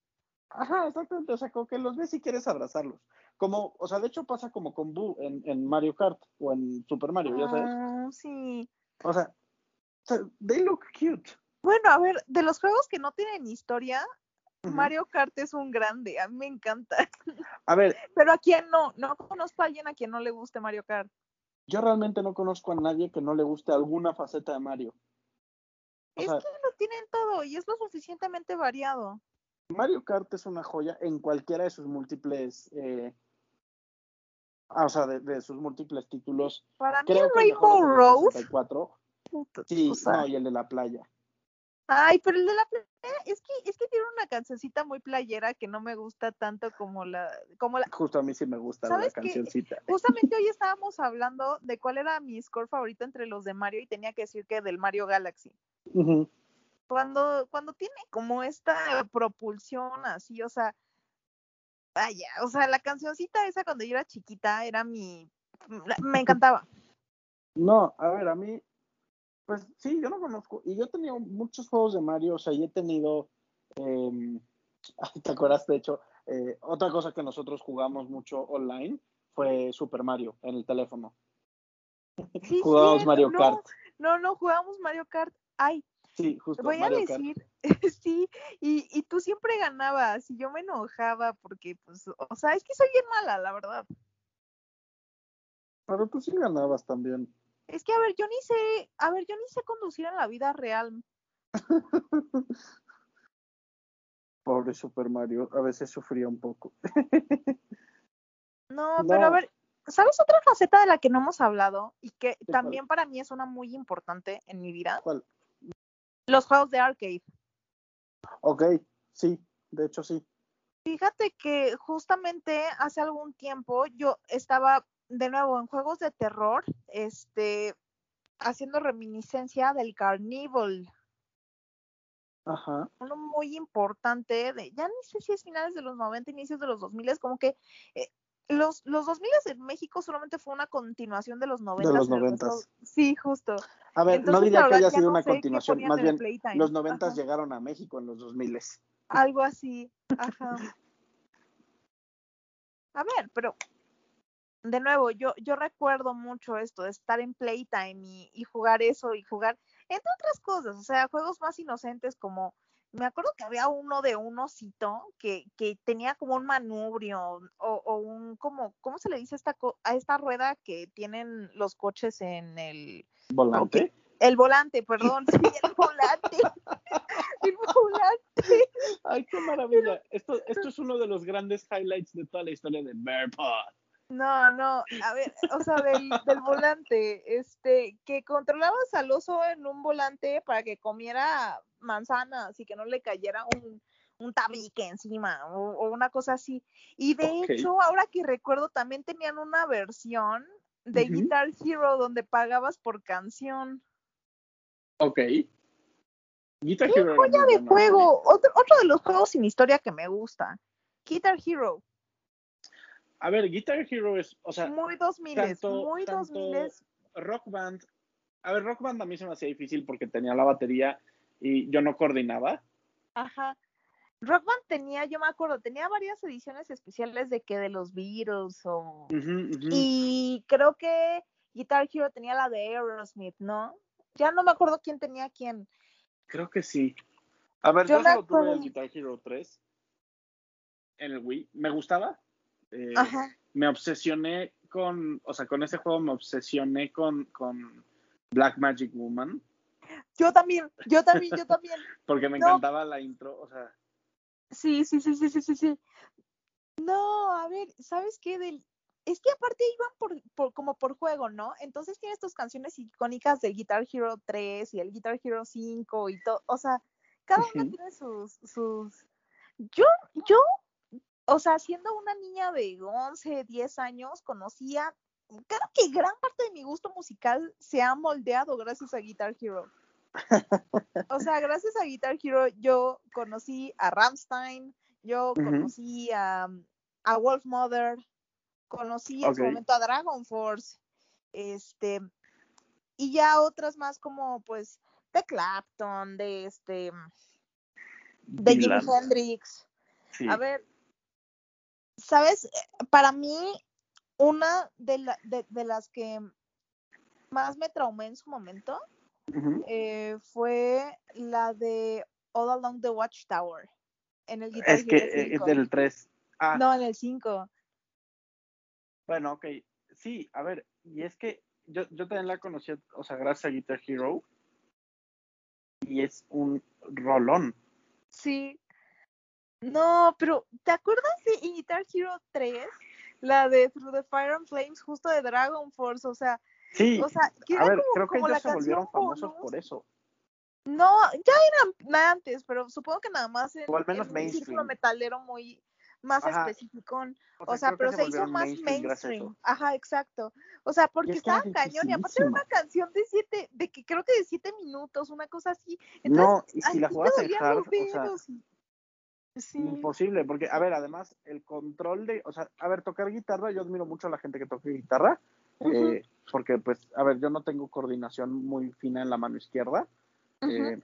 Ajá, exactamente, o sea, como que los ves y quieres abrazarlos. Como, o sea, de hecho pasa como con Boo en, en Mario Kart o en Super Mario, ya sabes. Ah, sí. O sea, they look cute. Bueno, a ver, de los juegos que no tienen historia, Mario Kart es un grande, a mí me encanta. A ver. Pero a quién no, no conozco a alguien a quien no le guste Mario Kart. Yo realmente no conozco a nadie que no le guste alguna faceta de Mario. es que lo tienen todo y es lo suficientemente variado. Mario Kart es una joya en cualquiera de sus múltiples eh, o sea, de, sus múltiples títulos. Para mí Rainbow Rose. Sí, no, y el de la playa. Ay, pero el de la playa es que es que tiene una cancioncita muy playera que no me gusta tanto como la como la Justo a mí sí me gusta la cancioncita. Justamente hoy estábamos hablando de cuál era mi score favorito entre los de Mario y tenía que decir que del Mario Galaxy. Cuando cuando tiene como esta propulsión así, o sea, vaya, o sea, la cancioncita esa cuando yo era chiquita era mi, me encantaba. No, a ver, a mí, pues sí, yo no conozco, y yo he tenido muchos juegos de Mario, o sea, y he tenido, eh, ¿te acuerdas? De hecho, eh, otra cosa que nosotros jugamos mucho online fue Super Mario en el teléfono. Sí, jugábamos Mario Kart. No, no, jugábamos Mario Kart. Ay, Sí, justo. Voy a decir, sí, y, y tú siempre ganabas y yo me enojaba porque, pues, o sea, es que soy bien mala, la verdad. Pero tú sí ganabas también. Es que, a ver, yo ni sé, a ver, yo ni sé conducir en la vida real. Pobre Super Mario, a veces sufría un poco. no, pero a ver, ¿sabes otra faceta de la que no hemos hablado y que también para mí es una muy importante en mi vida? ¿Cuál? Los juegos de arcade. Ok, sí, de hecho sí. Fíjate que justamente hace algún tiempo yo estaba de nuevo en juegos de terror, este, haciendo reminiscencia del Carnival. Ajá. Uno muy importante, de, ya ni sé si es finales de los 90, inicios de los 2000, como que eh, los, los 2000 en México solamente fue una continuación de los 90. De los 90. Sí, justo. A ver, no diría que haya sido una continuación, más bien los 90 llegaron a México en los 2000. Algo así, ajá. A ver, pero de nuevo, yo, yo recuerdo mucho esto de estar en Playtime y, y jugar eso y jugar, entre otras cosas, o sea, juegos más inocentes como me acuerdo que había uno de un osito que, que tenía como un manubrio o, o, un como, ¿cómo se le dice esta a esta rueda que tienen los coches en el volante? el volante, perdón, sí, el volante. el volante. Ay, qué maravilla. Esto, esto es uno de los grandes highlights de toda la historia de Bearpod. No, no, a ver, o sea, del, del, volante, este, que controlabas al oso en un volante para que comiera manzanas y que no le cayera un, un tabique encima o, o, una cosa así. Y de okay. hecho, ahora que recuerdo, también tenían una versión de uh -huh. Guitar Hero donde pagabas por canción. Ok. Guitar ¡Qué Hero. joya de juego! Otro, otro de los juegos sin historia que me gusta. Guitar Hero. A ver, Guitar Hero es, o sea, muy 2000, tanto, muy 2000. Rock Band, a ver, Rock Band a mí se me hacía difícil porque tenía la batería y yo no coordinaba. Ajá. Rock Band tenía, yo me acuerdo, tenía varias ediciones especiales de que de los Beatles o... Uh -huh, uh -huh. Y creo que Guitar Hero tenía la de Aerosmith, ¿no? Ya no me acuerdo quién tenía quién. Creo que sí. A ver, yo, yo solo tuve el Guitar Hero 3 en el Wii. Me gustaba, eh, me obsesioné con, o sea, con ese juego me obsesioné con, con Black Magic Woman. Yo también, yo también, yo también. Porque me no. encantaba la intro, o sea. Sí, sí, sí, sí, sí, sí, sí. No, a ver, ¿sabes qué? Del... Es que aparte iban por, por, como por juego, ¿no? Entonces tienes tus canciones icónicas del Guitar Hero 3 y el Guitar Hero 5 y todo, o sea, cada una tiene sus, sus... Yo, yo o sea, siendo una niña de 11, 10 años, conocía, creo que gran parte de mi gusto musical se ha moldeado gracias a Guitar Hero. o sea, gracias a Guitar Hero yo conocí a Ramstein, yo uh -huh. conocí a, a Wolf Mother, conocí en su momento a Dragon Force, este, y ya otras más como pues de Clapton, de este, de Jimi Hendrix. Sí. A ver, sabes, para mí, una de, la, de, de, las que más me traumé en su momento uh -huh. eh, fue la de All Along the Watchtower. En el Guitar Es que eh, es del 3. Ah. No, en el 5. Bueno, ok. Sí, a ver, y es que yo, yo también la conocí, o sea, gracias a Guitar Hero. Y es un rolón. Sí, no, pero ¿te acuerdas de Guitar Hero 3? La de Through the Fire and Flames, justo de Dragon Force, o sea. Sí, o sea, que a ver, como, creo que ellos se volvieron famosos por eso. No, ya eran antes, pero supongo que nada más en, o al menos en mainstream. un círculo metalero muy más Ajá. específico. O sea, o sea pero se, se hizo más mainstream. mainstream. Ajá, exacto. O sea, porque estaba cañón y aparte era una canción de siete, de que creo que de siete minutos, una cosa así. Entonces, no, y si la jugabas en hard, o sea, Sí. Imposible, porque, a ver, además, el control de, o sea, a ver, tocar guitarra, yo admiro mucho a la gente que toca guitarra, uh -huh. eh, porque, pues, a ver, yo no tengo coordinación muy fina en la mano izquierda, uh -huh. eh,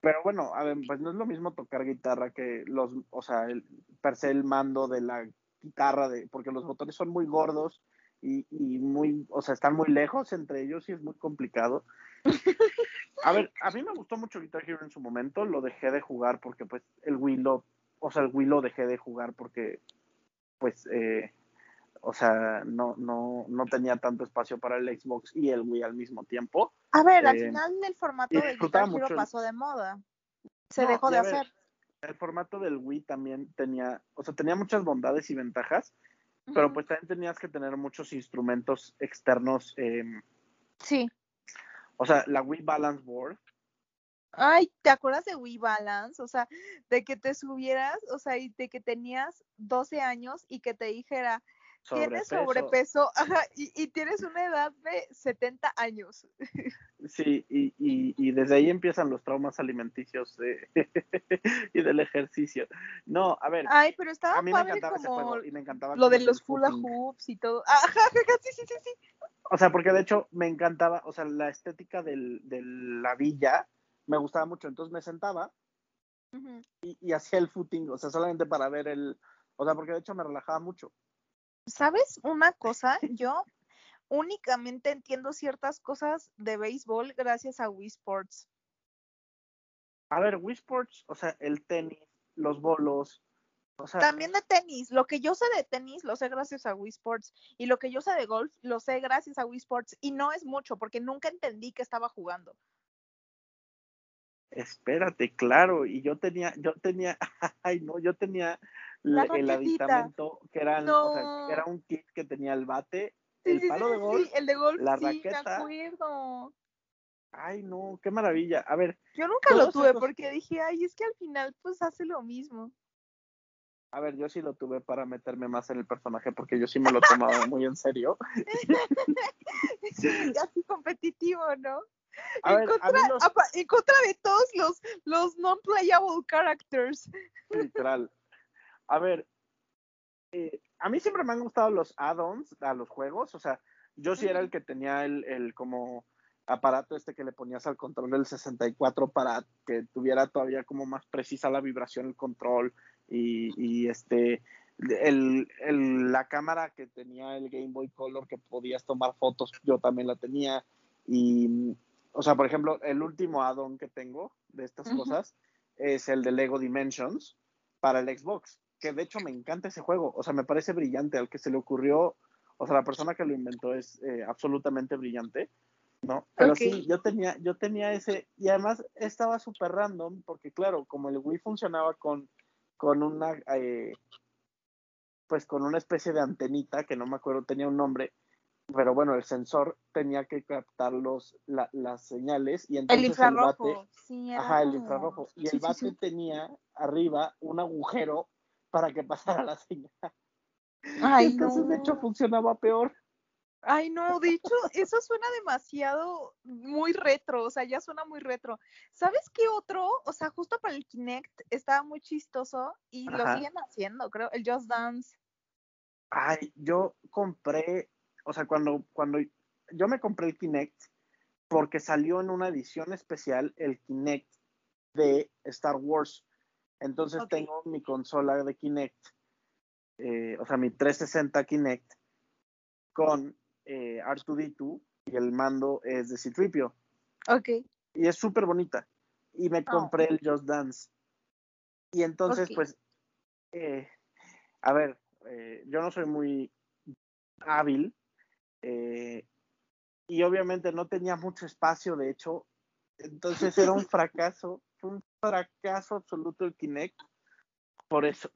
pero bueno, a ver, pues no es lo mismo tocar guitarra que los, o sea, el, per se el mando de la guitarra, de, porque los botones son muy gordos y, y muy, o sea, están muy lejos entre ellos y es muy complicado. A ver, a mí me gustó mucho Guitar Hero en su momento, lo dejé de jugar porque pues el Wii lo, o sea, el Wii lo dejé de jugar porque pues, eh, o sea, no, no, no tenía tanto espacio para el Xbox y el Wii al mismo tiempo. A ver, eh, al final el formato de Guitar Hero pasó de moda, se no, dejó de hacer. Ver, el formato del Wii también tenía, o sea, tenía muchas bondades y ventajas. Pero pues también tenías que tener muchos instrumentos externos. Eh, sí o sea, la Wii Balance Board. Ay, ¿te acuerdas de Wii Balance? O sea, de que te subieras, o sea, y de que tenías 12 años y que te dijera, tienes sobrepeso ajá, y, y, tienes una edad de 70 años. Sí, y, y, y desde ahí empiezan los traumas alimenticios de, y del ejercicio. No, a ver. Ay, pero estaba a mí padre me encantaba como ese juego y me encantaba lo de los hula hoops y todo. Ajá, sí, sí, sí, sí. O sea, porque de hecho me encantaba, o sea, la estética del, de la villa me gustaba mucho. Entonces me sentaba uh -huh. y, y, hacía el footing, o sea, solamente para ver el, o sea, porque de hecho me relajaba mucho. ¿Sabes una cosa? Yo únicamente entiendo ciertas cosas de béisbol gracias a Wii Sports. A ver, Wii Sports, o sea, el tenis, los bolos, o sea, También de tenis. Lo que yo sé de tenis lo sé gracias a Wii Sports. Y lo que yo sé de golf lo sé gracias a Wii Sports. Y no es mucho porque nunca entendí que estaba jugando. espérate, claro, y yo tenía, yo tenía, ay no, yo tenía La el aditamento que era, o sea, No. que era un kit que tenía el bate, Sí, el sí, palo sí, de golf, sí, el de golf, la me raqueta. acuerdo. ay no, qué maravilla. A ver, Yo nunca lo tuve porque dije, ay, es que al final pues hace lo mismo. a ver, yo sí lo tuve para meterme más en el personaje porque yo sí me lo tomaba muy en serio. Sí, así competitivo, ¿no? A en, ver, contra, los, en contra de todos los, los non-playable characters. literal. A ver, eh, a mí siempre me han gustado los add-ons a los juegos, o sea, yo sí era el que tenía el, el como aparato este que le ponías al control del 64 para que tuviera todavía como más precisa la vibración el control y, y este el, el- la cámara que tenía el Game Boy Color que podías tomar fotos yo también la tenía. Y o sea por ejemplo el último add-on que tengo de estas cosas es el de Lego Dimensions para el Xbox que de hecho me encanta ese juego o sea me parece brillante al que se le ocurrió o sea la persona que lo inventó es eh, absolutamente brillante ¿no? Pero sí, yo tenía, yo tenía ese, y además estaba súper random, porque claro, como el Wii funcionaba con, con una, eh, pues con una especie de antenita, que no me acuerdo, tenía un nombre, pero bueno, el sensor tenía que captar los, la- las señales, y El entonces el, infrarrojo. bate, sí, ajá, el infrarrojo, y sí, el bate sí. tenía arriba un agujero para que pasara la señal. Ay, entonces, de hecho, funcionaba peor. Ay, no, de hecho, eso suena demasiado muy retro, o sea, ya suena muy retro. ¿Sabes qué otro? O sea, justo para el Kinect estaba muy chistoso y lo siguen haciendo, creo, el Just Dance. Ay, yo compré, o sea, cuando, cuando yo me compré el Kinect, porque salió en una edición especial el Kinect de Star Wars. Entonces tengo mi consola de Kinect, eh, o sea, mi 360 Kinect con eh, R2D2 y el mando es de C-Tripio. Ok, Y es súper bonita. Y me Oh. compré el Just Dance. Y entonces, pues, eh, a ver, eh, yo no soy muy hábil. eh, y obviamente no tenía mucho espacio, de hecho. Entonces era un fracaso. Fue un fracaso absoluto el Kinect. Por eso.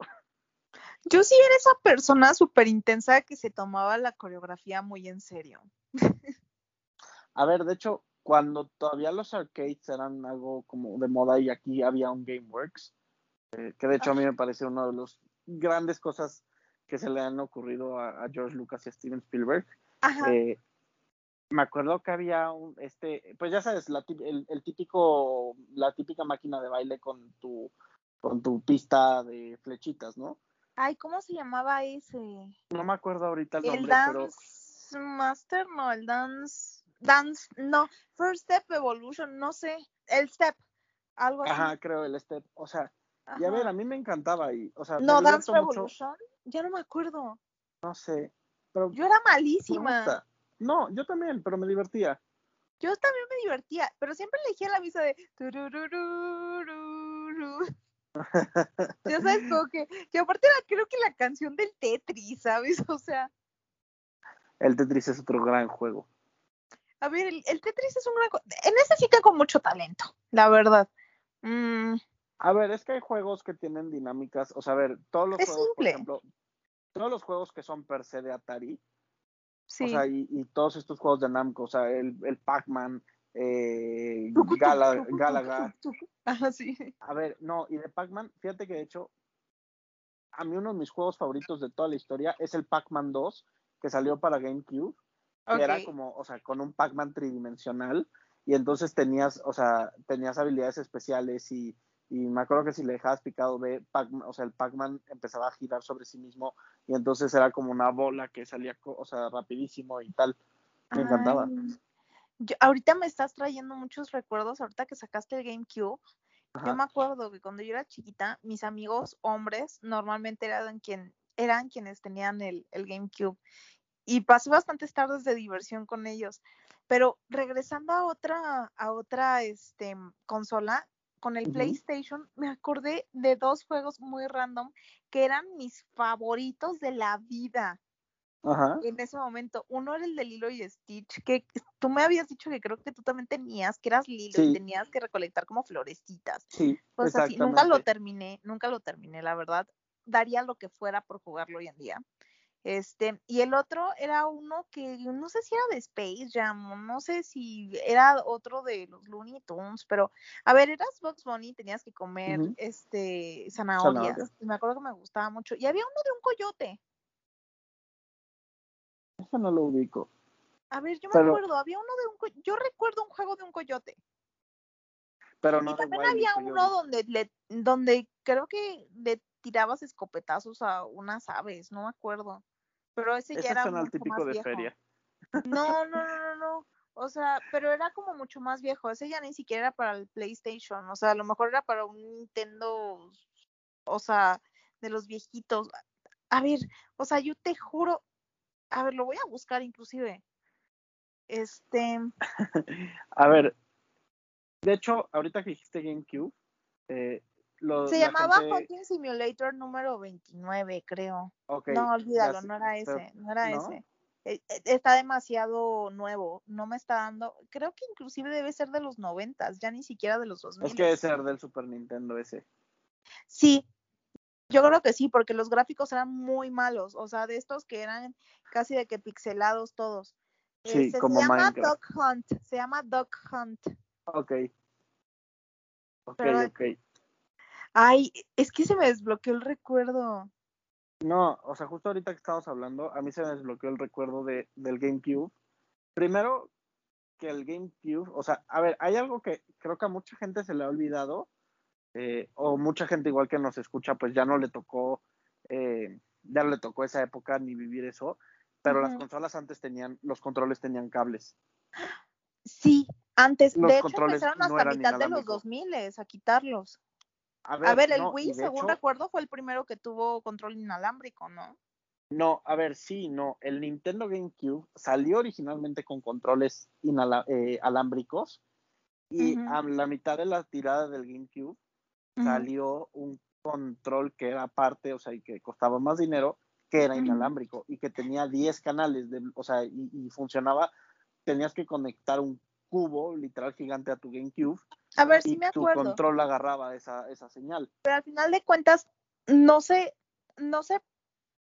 yo sí era esa persona súper intensa que se tomaba la coreografía muy en serio. A ver, de hecho, cuando todavía los arcades eran algo como de moda y aquí había un GameWorks, eh, que de hecho a mí me parece una de las grandes cosas que se le han ocurrido a, a George Lucas y a Steven Spielberg. Ajá, Eh, me acuerdo que había un, este, pues ya sabes, la, el, el típico, la típica máquina de baile con tu, con tu pista de flechitas, ¿no? ay, ¿cómo se llamaba ese? No me acuerdo ahorita el El nombre, pero Dance Master, no, el Dance, Dance, no, First Step Evolution, no sé, el Step, algo así. ajá, creo el step, o sea, y a ver, Ajá. a mí me encantaba y, o sea, No, Dance divierto mucho, Revolution, ya no me acuerdo. no sé, pero Yo era malísima. No, yo también, pero me divertía. Yo también me divertía, pero siempre elegía la misa de. Ya sabes, como que, que aparte era creo que la canción del Tetris, ¿sabes? O sea, El Tetris es otro gran juego. a ver, el, el Tetris es un gran... En ese sí tengo mucho talento, la verdad. Mm, A ver, es que hay juegos que tienen dinámicas, o sea, a ver, todos los Es juegos, por simple. ejemplo, todos los juegos que son per se de Atari, sí. o sea, y, y todos estos juegos de Namco, o sea, el, el Pac-Man, eh, Gala- Galaga, tucu. Ajá, sí. a ver, no, y de Pac-Man, fíjate que de hecho, a mí uno de mis juegos favoritos de toda la historia es el Pac-Man 2, que salió para GameCube, que era como, o sea, con un Pac-Man tridimensional, y entonces tenías, o sea, tenías habilidades especiales y, y me acuerdo que si le dejabas picado B, Pac o sea, el Pac-Man empezaba a girar sobre sí mismo, y entonces era como una bola que salía, o sea, rapidísimo y tal. Me encantaba. Yo- ahorita me estás trayendo muchos recuerdos, ahorita que sacaste el GameCube. Ajá. Yo me acuerdo que cuando yo era chiquita, mis amigos hombres normalmente eran, quien, eran quienes tenían el, el GameCube. Y pasé bastantes tardes de diversión con ellos. Pero regresando a otra, a otra este, consola, con el PlayStation, me acordé de dos juegos muy random que eran mis favoritos de la vida. Ajá. En ese momento, uno era el de Lilo y Stitch, que tú me habías dicho que creo que tú también tenías, que eras Lilo y tenías que recolectar como florecitas. Sí, pues así, nunca lo terminé, nunca lo terminé, la verdad. Daría lo que fuera por jugarlo hoy en día. Este, y el otro era uno que no sé si era de Space Jam, no sé si era otro de los Looney Tunes, pero a ver, eras Bugs Bunny, tenías que comer este zanahorias. Me acuerdo que me gustaba mucho. Y había uno de un coyote. Eso no lo ubico. A ver, yo me acuerdo, había uno de un coyote. Yo recuerdo un juego de un coyote. Pero no y también había uno donde le, donde creo que le tirabas escopetazos a unas aves, no me acuerdo. Pero ese, ya era el típico de feria. No, no, no, no, no. O sea, pero era como mucho más viejo. Ese ya ni siquiera era para el PlayStation. O sea, a lo mejor era para un Nintendo, o sea, de los viejitos. A ver, o sea, yo te juro, a ver, lo voy a buscar inclusive. Este. a ver, de hecho, ahorita que dijiste GameCube, eh, se llamaba Hunting Simulator número 29, creo. no, olvídalo, no era ese, no era ese. E, e, está demasiado nuevo, no me está dando, creo que inclusive debe ser de los noventas, ya ni siquiera de los 2000. Es que debe ser del Super Nintendo ese. Sí, yo creo que sí, porque los gráficos eran muy malos, o sea, de estos que eran casi de que pixelados todos. Sí, este, como se llama Dog Hunt, se llama Dog Hunt. Ok. Ok, ok. Ay, es que se me desbloqueó el recuerdo. No, o sea, justo ahorita que estamos hablando, a mí se me desbloqueó el recuerdo de, del GameCube. Primero, que el GameCube, o sea, a ver, hay algo que creo que a mucha gente se le ha olvidado, eh, o mucha gente igual que nos escucha, pues ya no le tocó, eh, ya no le tocó esa época ni vivir eso, pero las consolas antes tenían, los controles tenían cables. Sí, antes, de hecho empezaron hasta mitad de los 2000 a quitarlos. A ver, el Wii, según recuerdo, fue el primero que tuvo control inalámbrico, ¿no? No, a ver, sí, no. El Nintendo GameCube salió originalmente con controles inalámbricos eh, y a la mitad de la tirada del GameCube salió un control que era parte, o sea, y que costaba más dinero, que era inalámbrico y que tenía 10 canales, de, o sea, y, y funcionaba, tenías que conectar un cubo literal gigante a tu GameCube a ver, si me acuerdo. Tu control agarraba esa, esa señal. Pero al final de cuentas, no sé, no sé,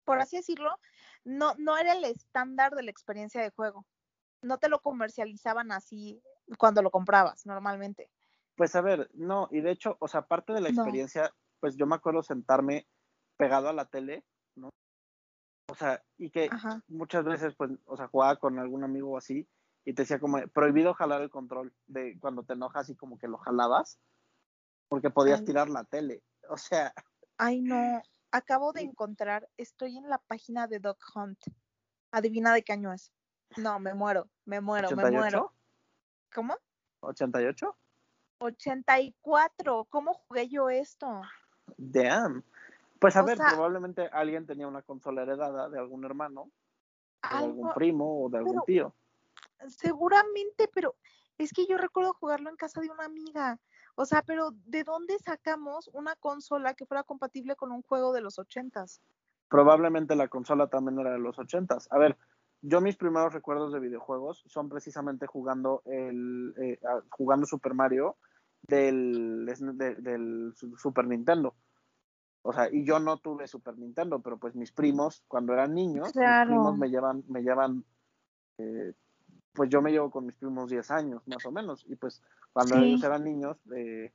por así decirlo, no, no era el estándar de la experiencia de juego. No te lo comercializaban así cuando lo comprabas, normalmente. Pues a ver, no, y de hecho, o sea, aparte de la experiencia, pues yo me acuerdo sentarme pegado a la tele, ¿no? O sea, y que muchas veces, pues, o sea, jugaba con algún amigo así, y te decía como prohibido jalar el control de cuando te enojas y como que lo jalabas porque podías tirar la tele. O sea. Ay, no. Acabo de encontrar, estoy en la página de Dog Hunt. Adivina de qué año es. No, me muero, me muero, me muero. ¿Cómo? ¿88? 84. ¿Cómo jugué yo esto? Damn. Pues a ver, probablemente alguien tenía una consola heredada de algún hermano, de algún primo o de algún tío seguramente, pero es que yo recuerdo jugarlo en casa de una amiga. O sea, pero ¿de dónde sacamos una consola que fuera compatible con un juego de los ochentas? Probablemente la consola también era de los ochentas. A ver, yo mis primeros recuerdos de videojuegos son precisamente jugando el eh, jugando Super Mario del, del Super Nintendo. O sea, y yo no tuve Super Nintendo, pero pues mis primos, cuando eran niños, mis primos me llevan, me llevan eh, pues yo me llevo con mis primos 10 años, más o menos, y pues cuando ellos eran niños, eh,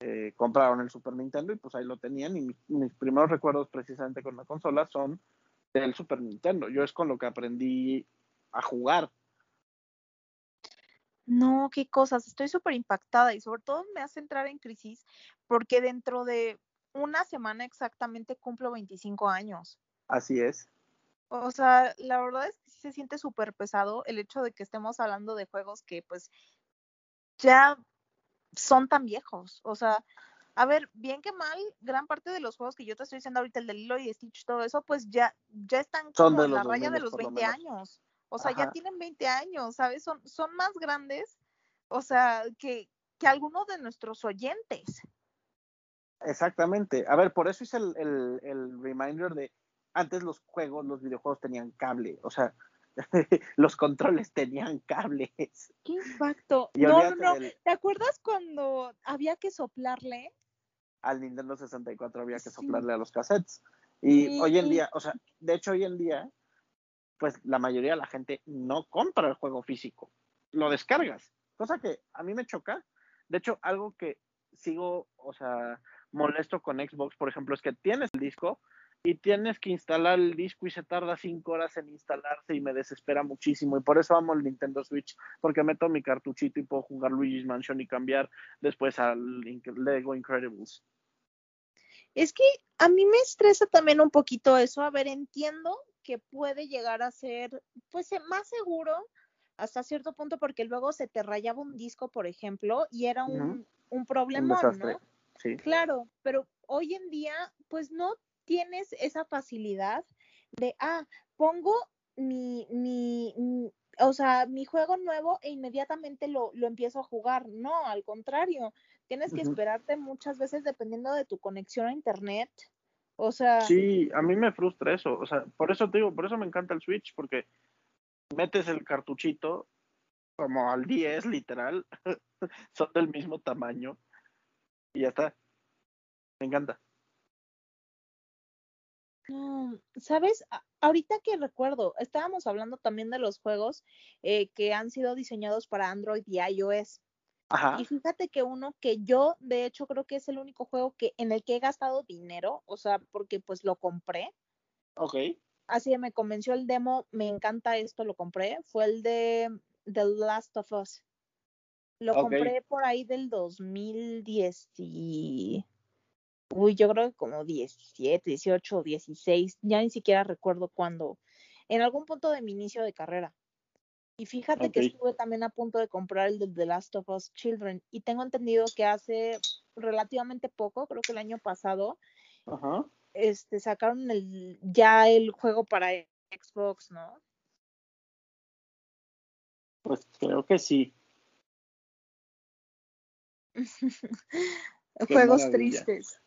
eh, compraron el Super Nintendo y pues ahí lo tenían, y mis primeros recuerdos precisamente con la consola son del Super Nintendo, yo es con lo que aprendí a jugar. No, qué cosas, estoy súper impactada y sobre todo me hace entrar en crisis porque dentro de una semana exactamente cumplo 25 años. Así es. O sea, la verdad es que sí se siente súper pesado el hecho de que estemos hablando de juegos que pues ya son tan viejos. O sea, a ver, bien que mal, gran parte de los juegos que yo te estoy diciendo ahorita, el de Lilo y Stitch, todo eso, pues ya, ya están como en la raya de los 20 años. O sea, ya tienen 20 años, ¿sabes? Son, son más grandes, o sea, que, que alguno de nuestros oyentes. Exactamente. A ver, por eso hice el, el, el reminder de antes los juegos, los videojuegos tenían cable, o sea, los controles tenían cables. ¡Qué impacto! no, no, no. ¿Te acuerdas cuando había que soplarle? Al Nintendo 64 había que soplarle a los cassettes. Y hoy en día, o sea, de hecho hoy en día, pues la mayoría de la gente no compra el juego físico, lo descargas, cosa que a mí me choca. De hecho, algo que sigo, o sea, molesto con Xbox, por ejemplo, es que tienes el disco, y tienes que instalar el disco y se tarda cinco horas en instalarse y me desespera muchísimo y por eso amo el Nintendo Switch porque meto mi cartuchito y puedo jugar Luigi's Mansion y cambiar después al Lego Incredibles. Es que a mí me estresa también un poquito eso. A ver, entiendo que puede llegar a ser pues más seguro hasta cierto punto porque luego se te rayaba un disco, por ejemplo, y era un, un problema, ¿no? Sí. Claro, pero hoy en día, pues no tienes esa facilidad de, ah, pongo mi, mi, o sea, mi juego nuevo e inmediatamente lo, lo empiezo a jugar. No, al contrario, tienes que esperarte muchas veces dependiendo de tu conexión a internet. O sea. Sí, a mí me frustra eso. O sea, por eso te digo, por eso me encanta el Switch, porque metes el cartuchito como al 10, literal, son del mismo tamaño y ya está. Me encanta. ¿Sabes? Ahorita que recuerdo, estábamos hablando también de los juegos eh, que han sido diseñados para Android y iOS. Ajá. Y fíjate que uno que yo, de hecho, creo que es el único juego que en el que he gastado dinero, o sea, porque pues lo compré. Ok. Así me convenció el demo, me encanta esto, lo compré. Fue el de The Last of Us. Lo compré por ahí del 2010 y uy, yo creo que como 17, 18, 16, ya ni siquiera recuerdo cuándo, en algún punto de mi inicio de carrera. Y fíjate que estuve también a punto de comprar el de The Last of Us Children y tengo entendido que hace relativamente poco, creo que el año pasado, este sacaron el ya el juego para Xbox, ¿no? Pues creo que sí. Juegos tristes.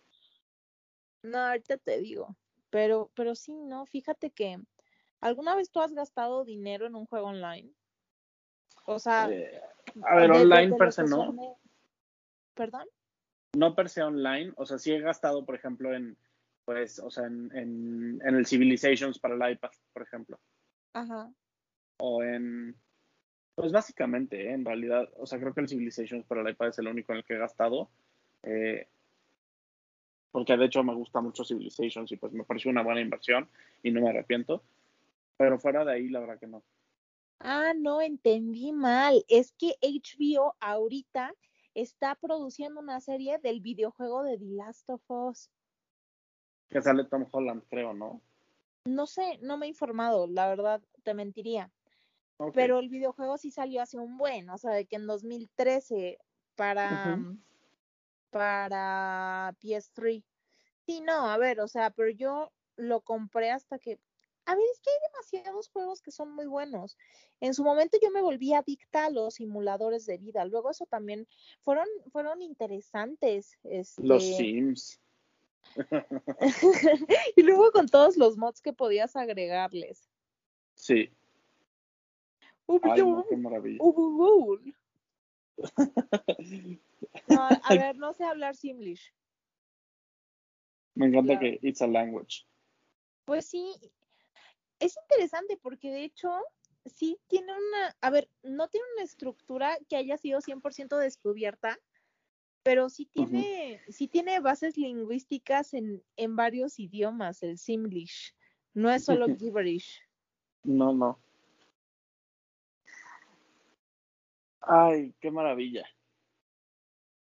No, ahorita te digo. Pero, pero sí, no, fíjate que ¿alguna vez tú has gastado dinero en un juego online? O sea, eh, a ver, online per se no. ¿Perdón? No per se online, o sea, sí he gastado, por ejemplo, en, pues, o sea, en, en, en el Civilizations para el iPad, por ejemplo. Ajá. O en, pues básicamente, ¿eh? en realidad, o sea, creo que el Civilizations para el iPad es el único en el que he gastado. Eh, porque de hecho me gusta mucho Civilizations y pues me pareció una buena inversión y no me arrepiento. Pero fuera de ahí, la verdad que no. Ah, no, entendí mal. Es que HBO ahorita está produciendo una serie del videojuego de The Last of Us. Que sale Tom Holland, creo, ¿no? No sé, no me he informado, la verdad, te mentiría. Pero el videojuego sí salió hace un buen, o sea, de que en 2013 para, para PS3. Sí, no, a ver, o sea, pero yo lo compré hasta que, a ver, es que hay demasiados juegos que son muy buenos. En su momento yo me volví adicta a los simuladores de vida. Luego eso también fueron, fueron interesantes. Los este Sims. y luego con todos los mods que podías agregarles. Sí. Ay, no, qué maravilla. No, a ver, no sé hablar Simlish. Me encanta que it's a language. Pues sí, es interesante porque de hecho sí tiene una, a ver, no tiene una estructura que haya sido 100% descubierta, pero sí tiene, sí tiene bases lingüísticas en, en varios idiomas, el Simlish. No es solo gibberish. No, no. Ay, qué maravilla.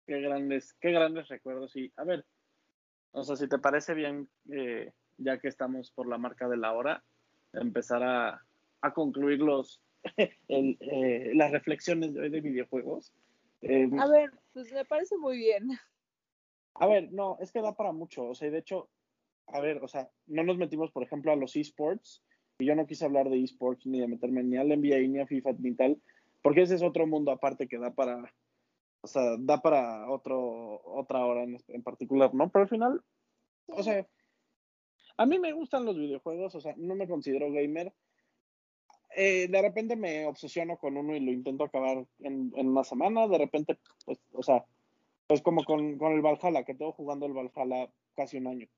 Qué grandes, qué grandes recuerdos. Y a ver, o sea, si te parece bien, eh, ya que estamos por la marca de la hora, empezar a, a concluir los, eh, las reflexiones de hoy de videojuegos. Eh, a ver, pues me parece muy bien. A ver, no, es que da para mucho. O sea, de hecho, a ver, o sea, no nos metimos, por ejemplo, a los esports. Y yo no quise hablar de esports ni de meterme ni al NBA ni a FIFA ni tal, porque ese es otro mundo aparte que da para, o sea, da para otro, otra hora en, en particular, ¿no? Pero al final, o sea, a mí me gustan los videojuegos, o sea, no me considero gamer. Eh, de repente me obsesiono con uno y lo intento acabar en, en, una semana. De repente, pues, o sea, pues como con, con el Valhalla, que tengo jugando el Valhalla casi un año.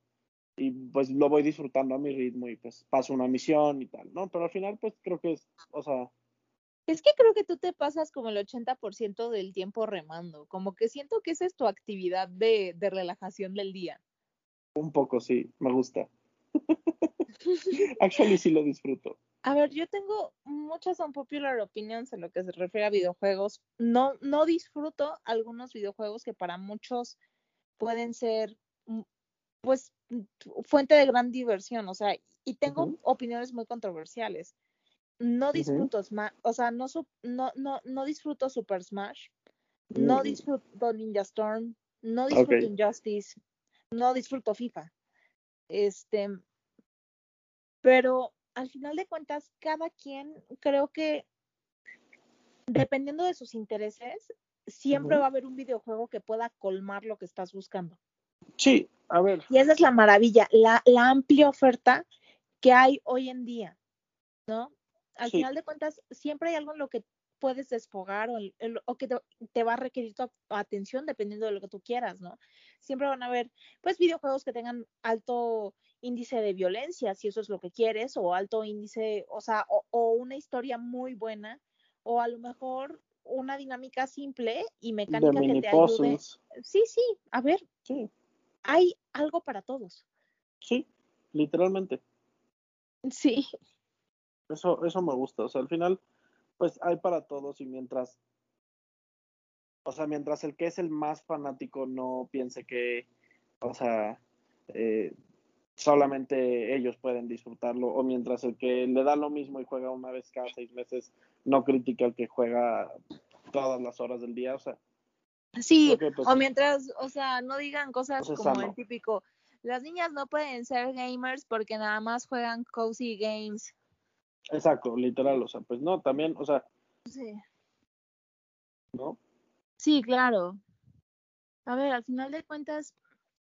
Y pues lo voy disfrutando a mi ritmo y pues paso una misión y tal, ¿no? Pero al final, pues creo que es, o sea, es que creo que tú te pasas como el 80% del tiempo remando, como que siento que esa es tu actividad de, de relajación del día. Un poco, sí, me gusta. Actually sí lo disfruto. A ver, yo tengo muchas unpopular opinions en lo que se refiere a videojuegos. No, no disfruto algunos videojuegos que para muchos pueden ser, mm, pues, fuente de gran diversión, o sea, y tengo opiniones muy controversiales no disfruto Smash, o sea, no, no, no, no disfruto Super Smash, no mm. disfruto Ninja Storm, no disfruto Injustice, no disfruto FIFA. Este, pero al final de cuentas, cada quien creo que dependiendo de sus intereses, siempre va a haber un videojuego que pueda colmar lo que estás buscando. Sí, a ver. Y esa es la maravilla, la, la amplia oferta que hay hoy en día, ¿no? Al final de cuentas, siempre hay algo en lo que puedes desfogar o, o que te, va a requerir tu atención dependiendo de lo que tú quieras, ¿no? Siempre van a haber, pues, videojuegos que tengan alto índice de violencia, si eso es lo que quieres, o alto índice, o sea, o, una historia muy buena, o a lo mejor una dinámica simple y mecánica que te ayude. Sí, sí, a ver, sí. hay algo para todos. Sí, literalmente. Sí. Eso, eso me gusta. O sea, al final, pues hay para todos y mientras, o sea, mientras el que es el más fanático no piense que, o sea, eh, solamente ellos pueden disfrutarlo, o mientras el que le da lo mismo y juega una vez cada seis meses no critica al que juega todas las horas del día, o sea. Sí, pues, o mientras, o sea, no digan cosas pues, como el típico, las niñas no pueden ser gamers porque nada más juegan cozy games. Exacto, literal, o sea, pues no, también, o sea. Sí. ¿No? Sí, claro. A ver, al final de cuentas,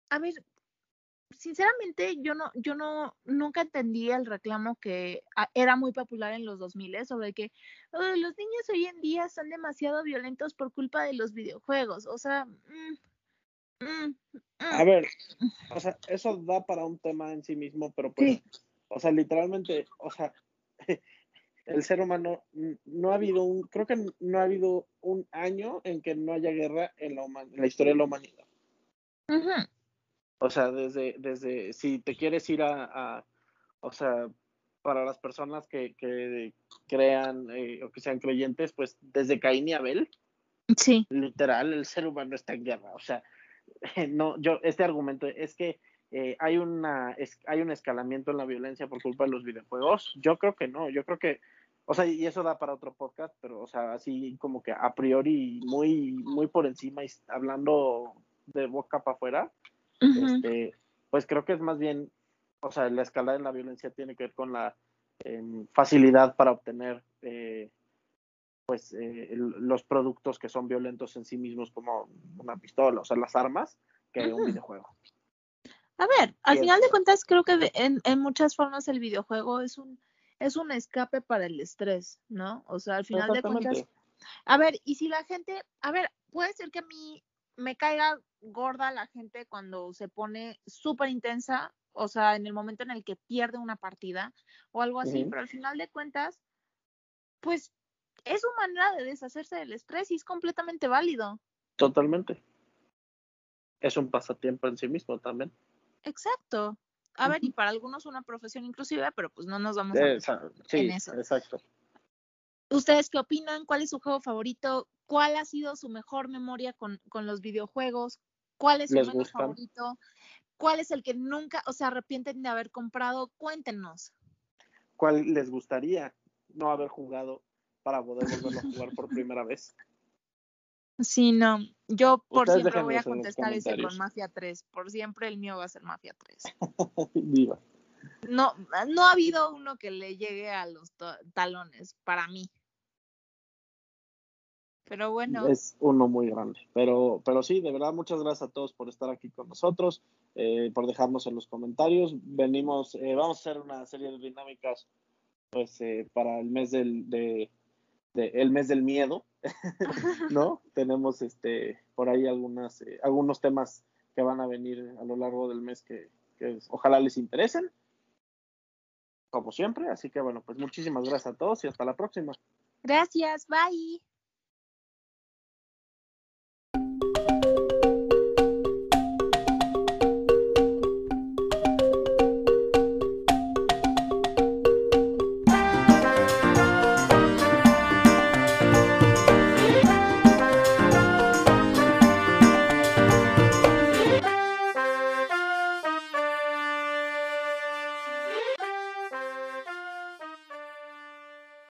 a ver, sinceramente yo no, yo no, nunca entendí el reclamo que era muy popular en los 2000 sobre que los niños hoy en día son demasiado violentos por culpa de los videojuegos. O sea, mm, mm, a mm. ver, o sea, eso da para un tema en sí mismo, pero pues, o sea, literalmente, o sea, el ser humano no ha habido un, creo que no ha habido un año en que no haya guerra en la, en la historia de la humanidad. O sea, desde, desde, si te quieres ir a, o sea, para las personas que, que crean eh, o que sean creyentes, pues desde Caín y Abel, sí. literal, el ser humano está en guerra. O sea, no, yo, este argumento es que eh, hay, una, hay un escalamiento en la violencia por culpa de los videojuegos. Yo creo que no, yo creo que, o sea, y eso da para otro podcast, pero, o sea, así como que a priori muy, muy por encima y hablando de boca para afuera, este, pues creo que es más bien, o sea, la escalada en la violencia tiene que ver con la em, facilidad para obtener eh, pues eh, los productos que son violentos en sí mismos como una pistola, o sea, las armas, que un videojuego. A ver, al final de cuentas creo que en, en, muchas formas el videojuego es un es un escape para el estrés, ¿no? O sea, al final de cuentas, a ver, y si la gente, a ver, puede ser que a mí me caiga gorda la gente cuando se pone súper intensa, o sea, en el momento en el que pierde una partida o algo así, pero al final de cuentas, pues es su manera de deshacerse del estrés y es completamente válido. Totalmente. Es un pasatiempo en sí mismo también. Exacto. A ver, y para algunos una profesión inclusive, pero pues no nos vamos a sí, en eso. Exacto. ¿Ustedes qué opinan? ¿Cuál es su juego favorito? ¿Cuál ha sido su mejor memoria con, con los videojuegos? ¿Cuál es su menos favorito? ¿Cuál es el que nunca o se arrepienten de haber comprado? Cuéntenos. ¿Cuál les gustaría no haber jugado para poder volverlo a jugar por primera vez? Sí, no. Yo por siempre voy a contestar ese con Mafia 3. Por siempre el mío va a ser Mafia 3. Viva. No, no ha habido uno que le llegue a los talones para mí. Pero bueno. Es uno muy grande. Pero, pero sí, de verdad, muchas gracias a todos por estar aquí con nosotros, eh, por dejarnos en los comentarios. Venimos, eh, vamos a hacer una serie de dinámicas pues eh, para el mes del, de, el mes del miedo, ¿no? Tenemos este por ahí algunas, algunos temas que van a venir a lo largo del mes que, que ojalá les interesen, como siempre. Así que bueno, pues muchísimas gracias a todos y hasta la próxima. Gracias, bye.